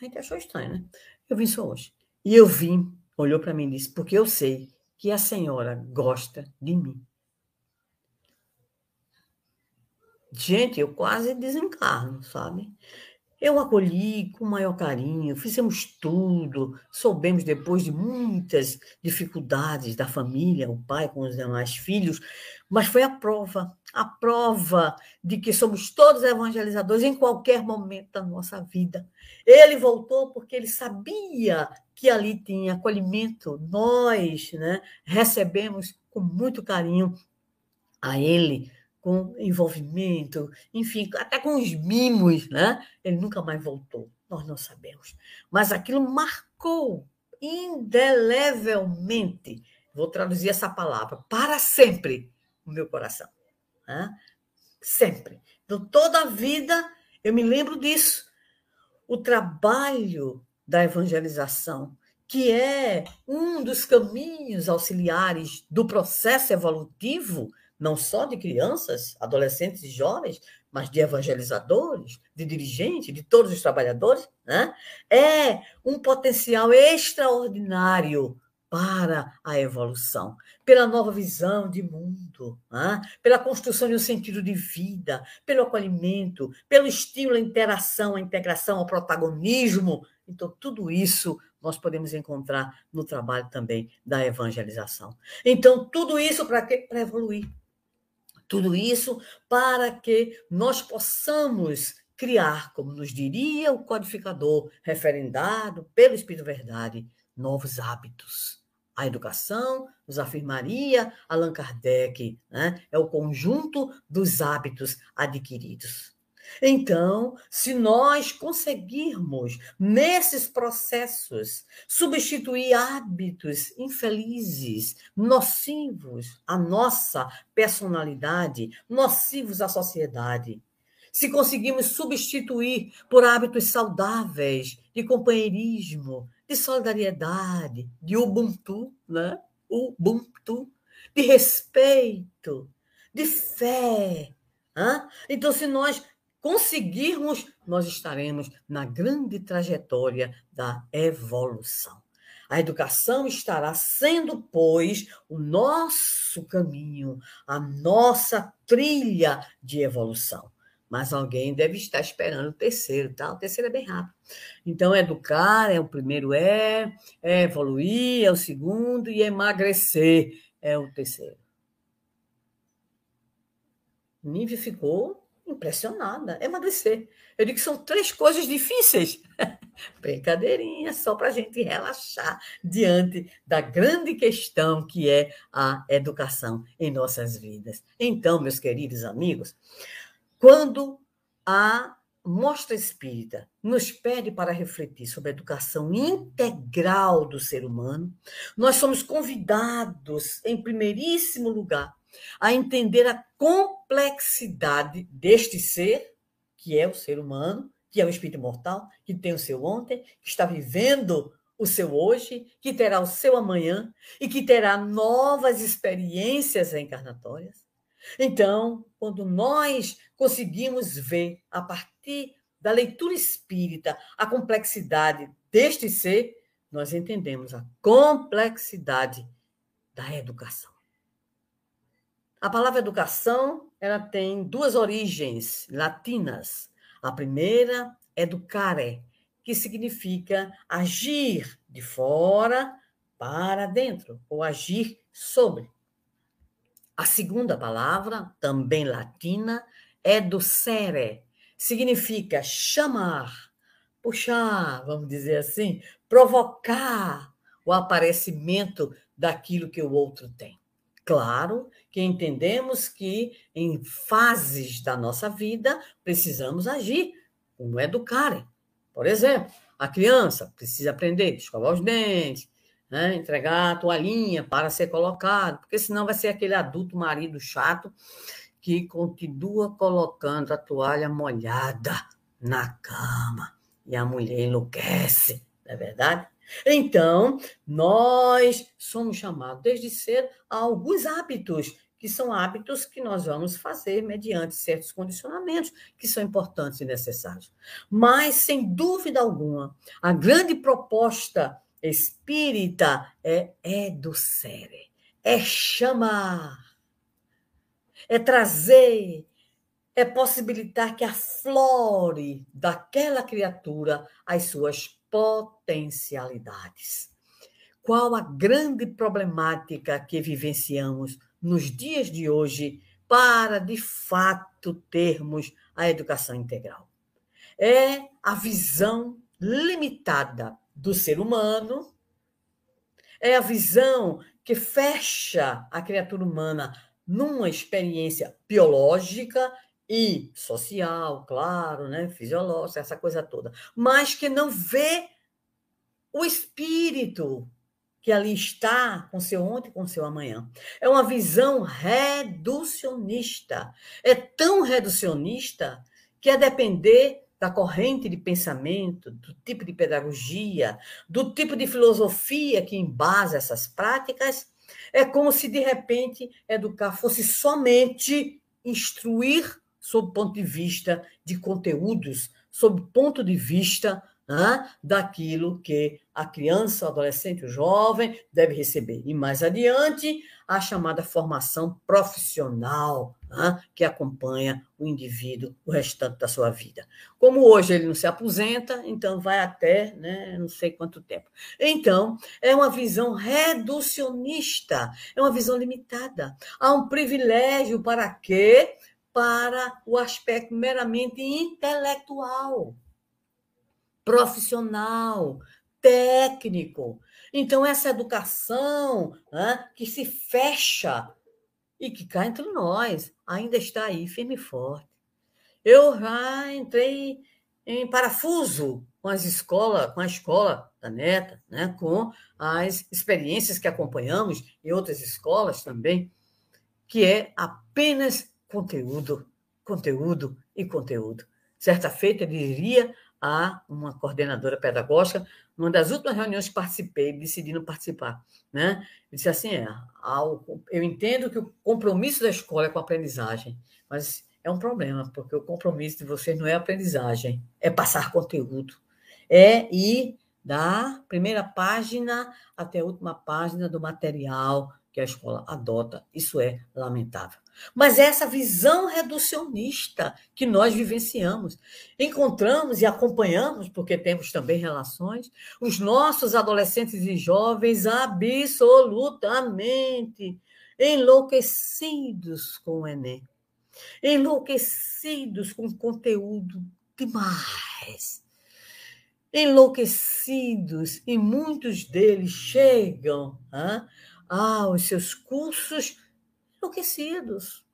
A gente achou estranho, né? Eu vim só hoje. E eu vim, olhou para mim e disse, porque eu sei que a senhora gosta de mim. Gente, eu quase desencarno, sabe? Eu acolhi com o maior carinho, fizemos tudo, soubemos depois de muitas dificuldades da família, o pai com os demais filhos, mas foi a prova, a prova de que somos todos evangelizadores em qualquer momento da nossa vida. Ele voltou porque ele sabia que ali tinha acolhimento, nós né, recebemos com muito carinho a ele com envolvimento, enfim, até com os mimos, né? Ele nunca mais voltou, nós não sabemos. Mas aquilo marcou indelevelmente, vou traduzir essa palavra, para sempre o meu coração. Né? Sempre. Então, toda a vida eu me lembro disso. O trabalho da evangelização, que é um dos caminhos auxiliares do processo evolutivo, não só de crianças, adolescentes e jovens, mas de evangelizadores, de dirigentes, de todos os trabalhadores, né? é um potencial extraordinário para a evolução, pela nova visão de mundo, né? pela construção de um sentido de vida, pelo acolhimento, pelo estímulo à interação, à integração, ao protagonismo. Então, tudo isso nós podemos encontrar no trabalho também da evangelização. Então, tudo isso para quê? Para evoluir. Tudo isso para que nós possamos criar, como nos diria o codificador referendado pelo Espírito Verdade, novos hábitos. A educação, nos afirmaria Allan Kardec, né? é o conjunto dos hábitos adquiridos. Então, se nós conseguirmos, nesses processos, substituir hábitos infelizes, nocivos à nossa personalidade, nocivos à sociedade, se conseguirmos substituir por hábitos saudáveis de companheirismo, de solidariedade, de Ubuntu, né? Ubuntu, de respeito, de fé. Hein? Então, se nós conseguirmos, nós estaremos na grande trajetória da evolução. A educação estará sendo, pois, o nosso caminho, a nossa trilha de evolução. Mas alguém deve estar esperando o terceiro, tá? O terceiro é bem rápido. Então, educar é o primeiro é, é evoluir é o segundo e emagrecer é o terceiro. O nível ficou impressionada. Emagrecer. Eu digo que são três coisas difíceis. <laughs> Brincadeirinha, só para a gente relaxar diante da grande questão que é a educação em nossas vidas. Então, meus queridos amigos, quando a Mostra Espírita nos pede para refletir sobre a educação integral do ser humano, nós somos convidados, em primeiríssimo lugar, a entender a complexidade deste ser, que é o ser humano, que é o espírito mortal, que tem o seu ontem, que está vivendo o seu hoje, que terá o seu amanhã e que terá novas experiências encarnatórias. Então, quando nós conseguimos ver a partir da leitura espírita a complexidade deste ser, nós entendemos a complexidade da educação. A palavra educação ela tem duas origens latinas. A primeira, educare, que significa agir de fora para dentro, ou agir sobre. A segunda palavra, também latina, educere, significa chamar, puxar, vamos dizer assim, provocar o aparecimento daquilo que o outro tem. Claro que entendemos que em fases da nossa vida precisamos agir, como educar. Por exemplo, a criança precisa aprender a escovar os dentes, né? entregar a toalhinha para ser colocado, porque senão vai ser aquele adulto marido chato que continua colocando a toalha molhada na cama. E a mulher enlouquece, não é verdade? Então, nós somos chamados desde cedo a alguns hábitos, que são hábitos que nós vamos fazer mediante certos condicionamentos que são importantes e necessários. Mas, sem dúvida alguma, a grande proposta espírita é eduzere, é chamar, é trazer, é possibilitar que aflore daquela criatura as suas potencialidades. Qual a grande problemática que vivenciamos nos dias de hoje para, de fato, termos a educação integral? É a visão limitada do ser humano, é a visão que fecha a criatura humana numa experiência biológica e social, claro, né, fisiológica, essa coisa toda, mas que não vê o espírito que ali está com seu ontem com seu amanhã. É uma visão reducionista. É tão reducionista que é depender da corrente de pensamento, do tipo de pedagogia, do tipo de filosofia que embasa essas práticas, é como se de repente educar fosse somente instruir sob o ponto de vista de conteúdos, sob o ponto de vista né, daquilo que a criança, o adolescente, o jovem deve receber. E mais adiante, a chamada formação profissional, né, que acompanha o indivíduo o restante da sua vida. Como hoje ele não se aposenta, então vai até né, não sei quanto tempo. Então, é uma visão reducionista, é uma visão limitada. Há um privilégio para quê? para o aspecto meramente intelectual, profissional, técnico. Então, essa educação né, que se fecha e que cá entre nós ainda está aí firme e forte. Eu já entrei em parafuso com as escolas, com a escola da neta, né, com as experiências que acompanhamos em outras escolas também, que é apenas conteúdo, conteúdo e conteúdo. Certa feita, eu diria a uma coordenadora pedagógica, numa das últimas reuniões que participei, decidindo participar, né? Eu disse assim, é, eu entendo que o compromisso da escola é com a aprendizagem, mas é um problema, porque o compromisso de vocês não é aprendizagem, é passar conteúdo, é ir da primeira página até a última página do material que a escola adota. Isso é lamentável. Mas é essa visão reducionista que nós vivenciamos. Encontramos e acompanhamos, porque temos também relações, os nossos adolescentes e jovens absolutamente enlouquecidos com o Enem. Enlouquecidos com conteúdo demais. Enlouquecidos, e muitos deles chegam ah, aos seus cursos enlouquecidos,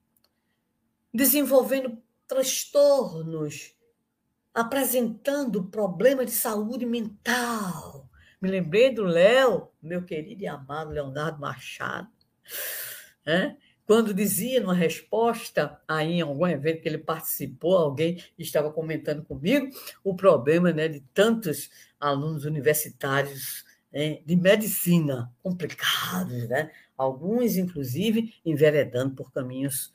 desenvolvendo transtornos, apresentando problema de saúde mental. Me lembrei do Léo, meu querido e amado Leonardo Machado, né? quando dizia numa resposta aí em algum evento que ele participou, alguém estava comentando comigo o problema né, de tantos alunos universitários né, de medicina complicados, né? Alguns, inclusive, enveredando por caminhos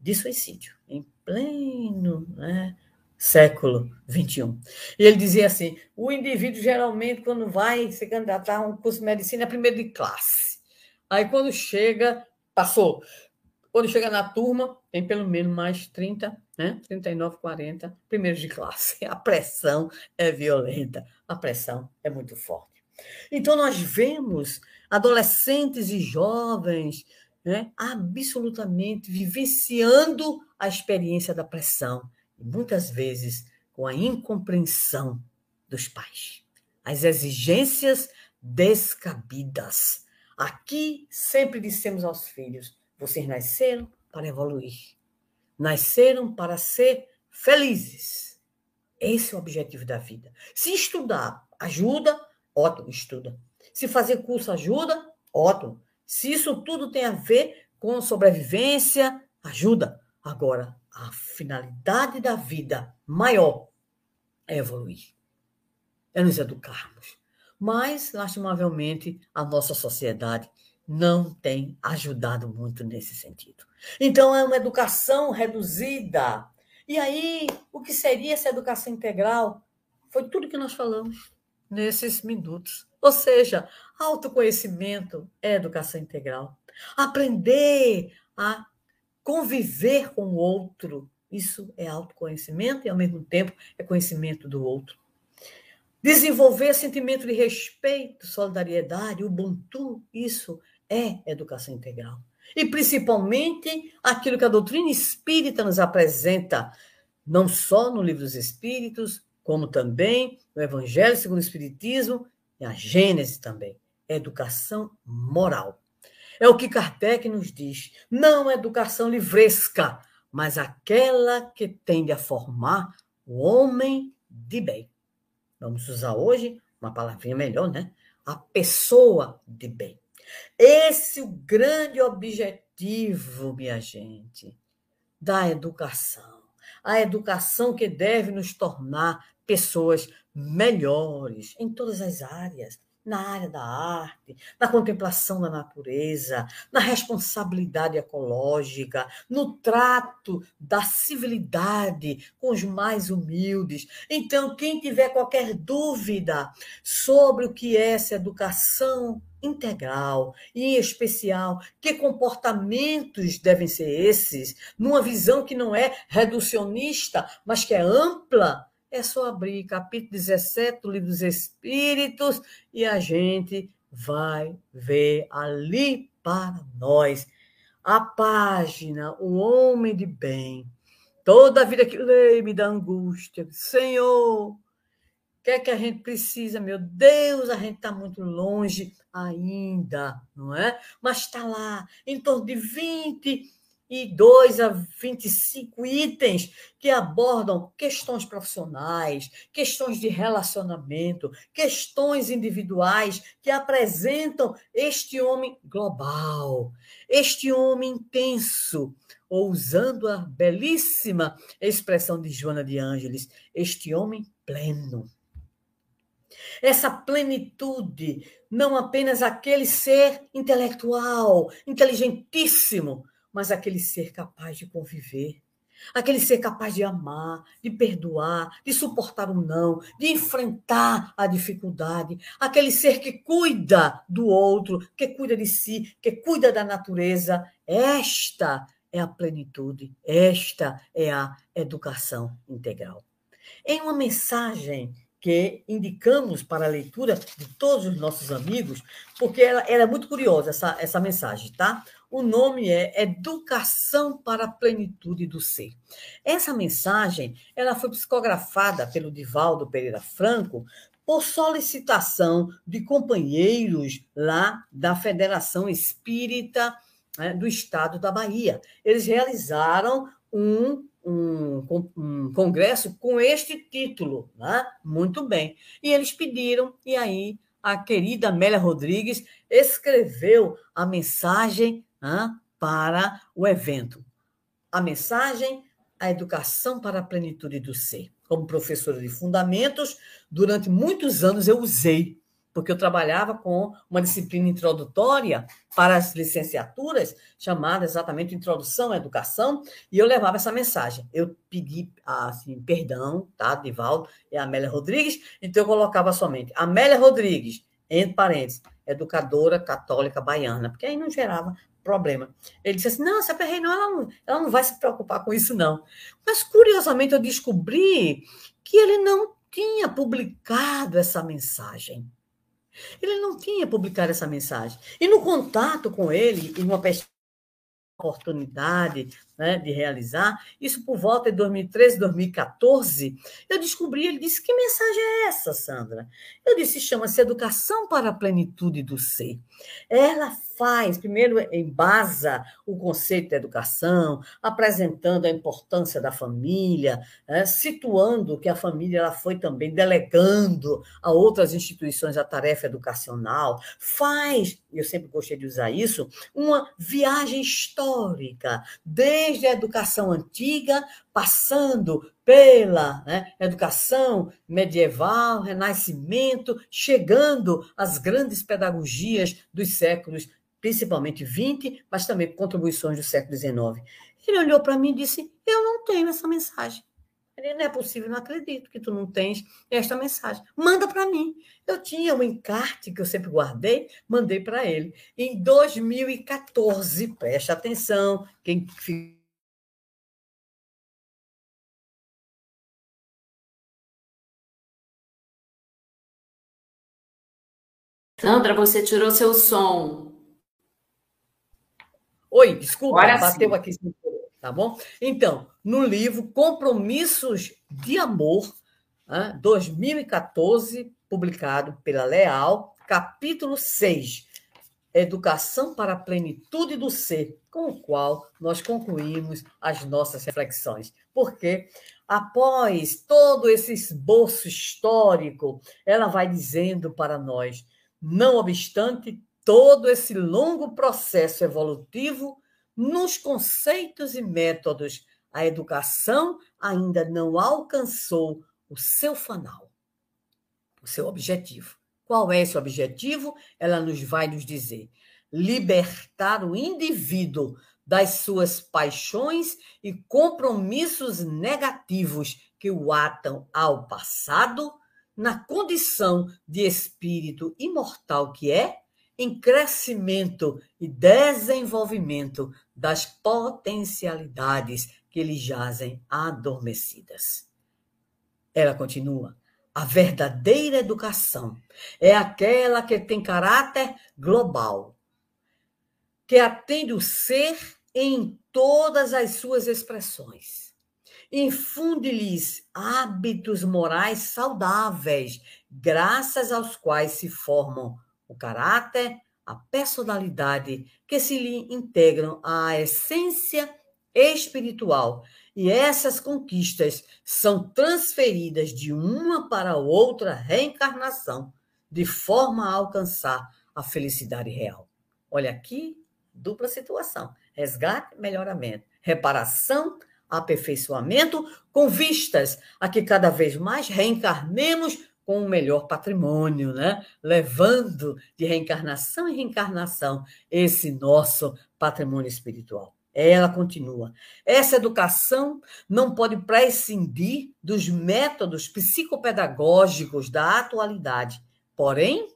de suicídio, em pleno né, século XXI. E ele dizia assim: o indivíduo, geralmente, quando vai se candidatar a um curso de medicina, é primeiro de classe. Aí, quando chega, passou. Quando chega na turma, tem pelo menos mais 30, né? 39, 40 primeiros de classe. <laughs> A pressão é violenta, a pressão é muito forte. Então, nós vemos adolescentes e jovens né, absolutamente vivenciando a experiência da pressão, muitas vezes com a incompreensão dos pais. As exigências descabidas. Aqui sempre dissemos aos filhos: vocês nasceram para evoluir, nasceram para ser felizes. Esse é o objetivo da vida. Se estudar ajuda, Ótimo, estuda. Se fazer curso ajuda, ótimo. Se isso tudo tem a ver com sobrevivência, ajuda. Agora, a finalidade da vida maior é evoluir, é nos educarmos. Mas, lastimavelmente, a nossa sociedade não tem ajudado muito nesse sentido. Então, é uma educação reduzida. E aí, o que seria essa educação integral? Foi tudo que nós falamos nesses minutos. Ou seja, autoconhecimento é educação integral. Aprender a conviver com o outro, isso é autoconhecimento e, ao mesmo tempo, é conhecimento do outro. Desenvolver sentimento de respeito, solidariedade, ubuntu, isso é educação integral. E principalmente aquilo que a doutrina espírita nos apresenta, não só no livro dos Espíritos, como também no Evangelho segundo o Espiritismo e a Gênese também. Educação moral. É o que Kardec nos diz. Não educação livresca, mas aquela que tende a formar o homem de bem. Vamos usar hoje uma palavrinha melhor, né? A pessoa de bem. Esse é o grande objetivo, minha gente, da educação. A educação que deve nos tornar pessoas melhores em todas as áreas, na área da arte, na contemplação da natureza, na responsabilidade ecológica, no trato da civilidade com os mais humildes. Então, quem tiver qualquer dúvida sobre o que é essa educação integral e em especial que comportamentos devem ser esses, numa visão que não é reducionista, mas que é ampla, é só abrir capítulo 17 do Livro dos Espíritos e a gente vai ver ali para nós a página O Homem de Bem. Toda a vida que leio me dá angústia. Senhor, o que é que a gente precisa? Meu Deus, a gente está muito longe ainda, não é? Mas está lá, em torno de 20 e 2 a 25 itens que abordam questões profissionais, questões de relacionamento, questões individuais que apresentam este homem global, este homem intenso, ou usando a belíssima expressão de Joana de Ângeles, este homem pleno. Essa plenitude, não apenas aquele ser intelectual, inteligentíssimo, mas aquele ser capaz de conviver, aquele ser capaz de amar, de perdoar, de suportar o não, de enfrentar a dificuldade, aquele ser que cuida do outro, que cuida de si, que cuida da natureza. Esta é a plenitude, esta é a educação integral. Em uma mensagem que indicamos para a leitura de todos os nossos amigos, porque ela, ela é muito curiosa, essa, essa mensagem, tá? O nome é Educação para a Plenitude do Ser. Essa mensagem ela foi psicografada pelo Divaldo Pereira Franco por solicitação de companheiros lá da Federação Espírita né, do Estado da Bahia. Eles realizaram um, um, um, congresso com este título, né? muito bem. E eles pediram, e aí a querida Amélia Rodrigues escreveu a mensagem para o evento. A mensagem, a educação para a plenitude do ser. Como professora de fundamentos, durante muitos anos eu usei, porque eu trabalhava com uma disciplina introdutória para as licenciaturas, chamada exatamente Introdução à Educação, e eu levava essa mensagem. Eu pedi assim, perdão, tá, Divaldo e Amélia Rodrigues, então eu colocava somente Amélia Rodrigues, entre parênteses, educadora católica baiana, porque aí não gerava problema. Ele disse assim: não, se a não ela, não, ela não vai se preocupar com isso, não. Mas, curiosamente, eu descobri que ele não tinha publicado essa mensagem. Ele não tinha publicado essa mensagem. E no contato com ele, em uma pesquisa oportunidade né, de realizar, isso por volta de 2013, 2014, eu descobri, ele disse, que mensagem é essa, Sandra? Eu disse, chama-se Educação para a Plenitude do Ser. Ela faz, primeiro embasa o conceito de educação, apresentando a importância da família, né, situando que a família ela foi também delegando a outras instituições a tarefa educacional, faz, eu sempre gostei de usar isso, uma viagem histórica, desde desde a educação antiga, passando pela né, educação medieval, renascimento, chegando às grandes pedagogias dos séculos, principalmente 20, mas também contribuições do século XIX. Ele olhou para mim e disse: Eu não tenho essa mensagem. Ele, não é possível, não acredito que tu não tens esta mensagem. Manda para mim. Eu tinha um encarte que eu sempre guardei, mandei para ele. Em 2014, preste atenção, quem Sandra, você tirou seu som. Oi, desculpa, Agora bateu sim. aqui tá bom? Então, no livro Compromissos de Amor, 2014, publicado pela Leal, capítulo 6, Educação para a Plenitude do Ser, com o qual nós concluímos as nossas reflexões. Porque após todo esse esboço histórico, ela vai dizendo para nós, não obstante todo esse longo processo evolutivo, nos conceitos e métodos, a educação ainda não alcançou o seu fanal, o seu objetivo. Qual é esse objetivo? Ela nos vai nos dizer: libertar o indivíduo das suas paixões e compromissos negativos que o atam ao passado, na condição de espírito imortal que é, em crescimento e desenvolvimento das potencialidades que lhe jazem adormecidas. Ela continua: a verdadeira educação é aquela que tem caráter global, que atende o ser em todas as suas expressões. Infunde-lhes hábitos morais saudáveis, graças aos quais se formam o caráter, a personalidade que se lhe integram à essência espiritual. E essas conquistas são transferidas de uma para outra reencarnação, de forma a alcançar a felicidade real. Olha aqui, dupla situação: resgate, melhoramento, reparação, aperfeiçoamento, com vistas a que cada vez mais reencarnemos com o melhor patrimônio, né? levando de reencarnação em reencarnação esse nosso patrimônio espiritual. Ela continua. Essa educação não pode prescindir dos métodos psicopedagógicos da atualidade, porém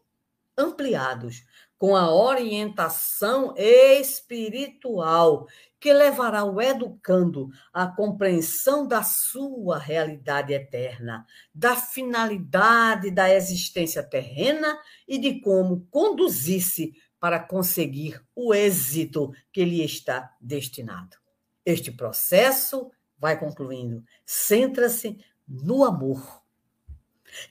ampliados com a orientação espiritual que levará o educando à compreensão da sua realidade eterna, da finalidade da existência terrena e de como conduzir-se para conseguir o êxito que lhe está destinado. Este processo, vai concluindo, centra-se no amor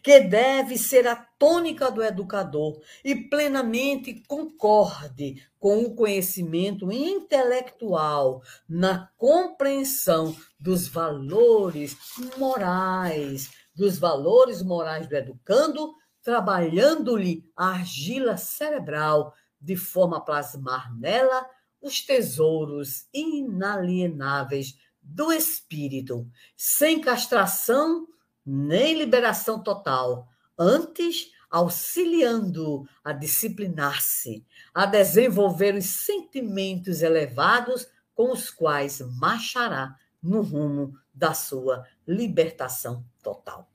que deve ser a tônica do educador e plenamente concorde com o conhecimento intelectual na compreensão dos valores morais, dos valores morais do educando, trabalhando-lhe a argila cerebral de forma a plasmar nela os tesouros inalienáveis do espírito, sem castração nem liberação total, antes auxiliando a disciplinar-se, a desenvolver os sentimentos elevados com os quais marchará no rumo da sua libertação total.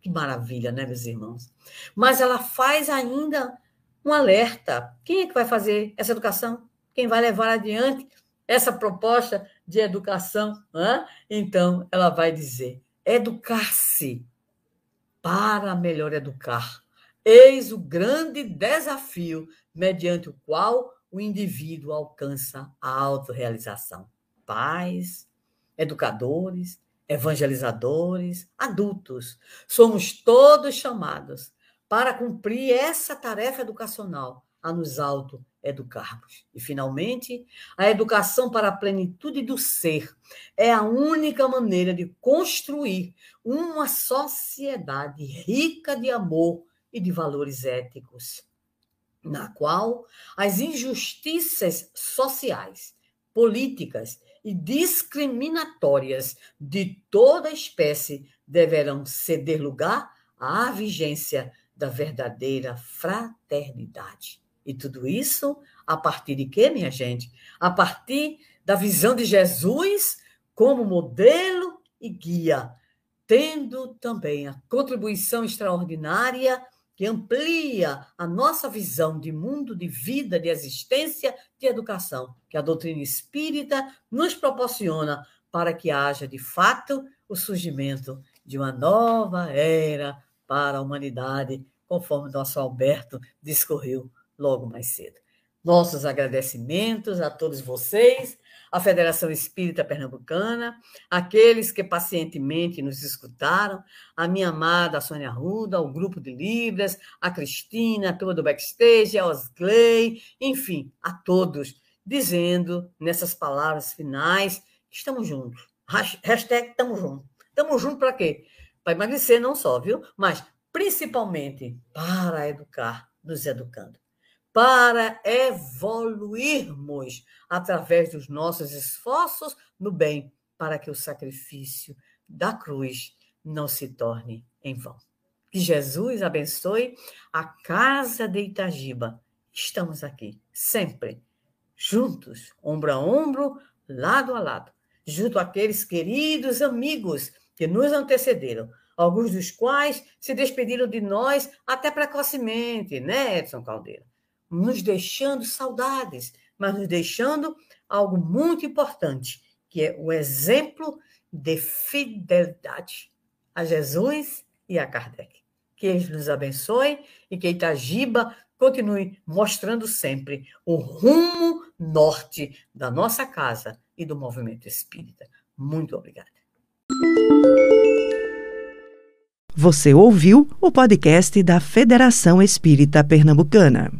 Que maravilha, né, meus irmãos? Mas ela faz ainda um alerta. Quem é que vai fazer essa educação? Quem vai levar adiante essa proposta de educação? Né? Então, ela vai dizer: educar-se para melhor educar. Eis o grande desafio mediante o qual o indivíduo alcança a autorrealização. Pais, educadores, evangelizadores, adultos, somos todos chamados para cumprir essa tarefa educacional, a nos auto educarmos. E, finalmente, a educação para a plenitude do ser é a única maneira de construir uma sociedade rica de amor e de valores éticos, na qual as injustiças sociais, políticas e discriminatórias de toda espécie deverão ceder lugar à vigência da verdadeira fraternidade. E tudo isso a partir de quê, minha gente? A partir da visão de Jesus como modelo e guia, tendo também a contribuição extraordinária que amplia a nossa visão de mundo, de vida, de existência, de educação, que a doutrina espírita nos proporciona para que haja, de fato, o surgimento de uma nova era para a humanidade, conforme nosso Alberto discorreu logo mais cedo. Nossos agradecimentos a todos vocês, à Federação Espírita Pernambucana, aqueles que pacientemente nos escutaram, a minha amada Sônia Ruda, ao Grupo de Libras, a Cristina, a turma do Backstage, a Osgley, enfim, a todos, dizendo nessas palavras finais estamos juntos. Hashtag estamos juntos. Estamos juntos para quê? Para emagrecer não só, viu? Mas principalmente para educar, nos educando para evoluirmos através dos nossos esforços no bem, para que o sacrifício da cruz não se torne em vão. Que Jesus abençoe a casa de Itagiba. Estamos aqui, sempre, juntos, ombro a ombro, lado a lado, junto àqueles queridos amigos que nos antecederam, alguns dos quais se despediram de nós até precocemente, né, Edson Caldeira? Nos deixando saudades, mas nos deixando algo muito importante, que é o exemplo de fidelidade a Jesus e a Kardec. Que ele nos abençoe e que Itagiba continue mostrando sempre o rumo norte da nossa casa e do movimento espírita. Muito obrigada. Você ouviu o podcast da Federação Espírita Pernambucana.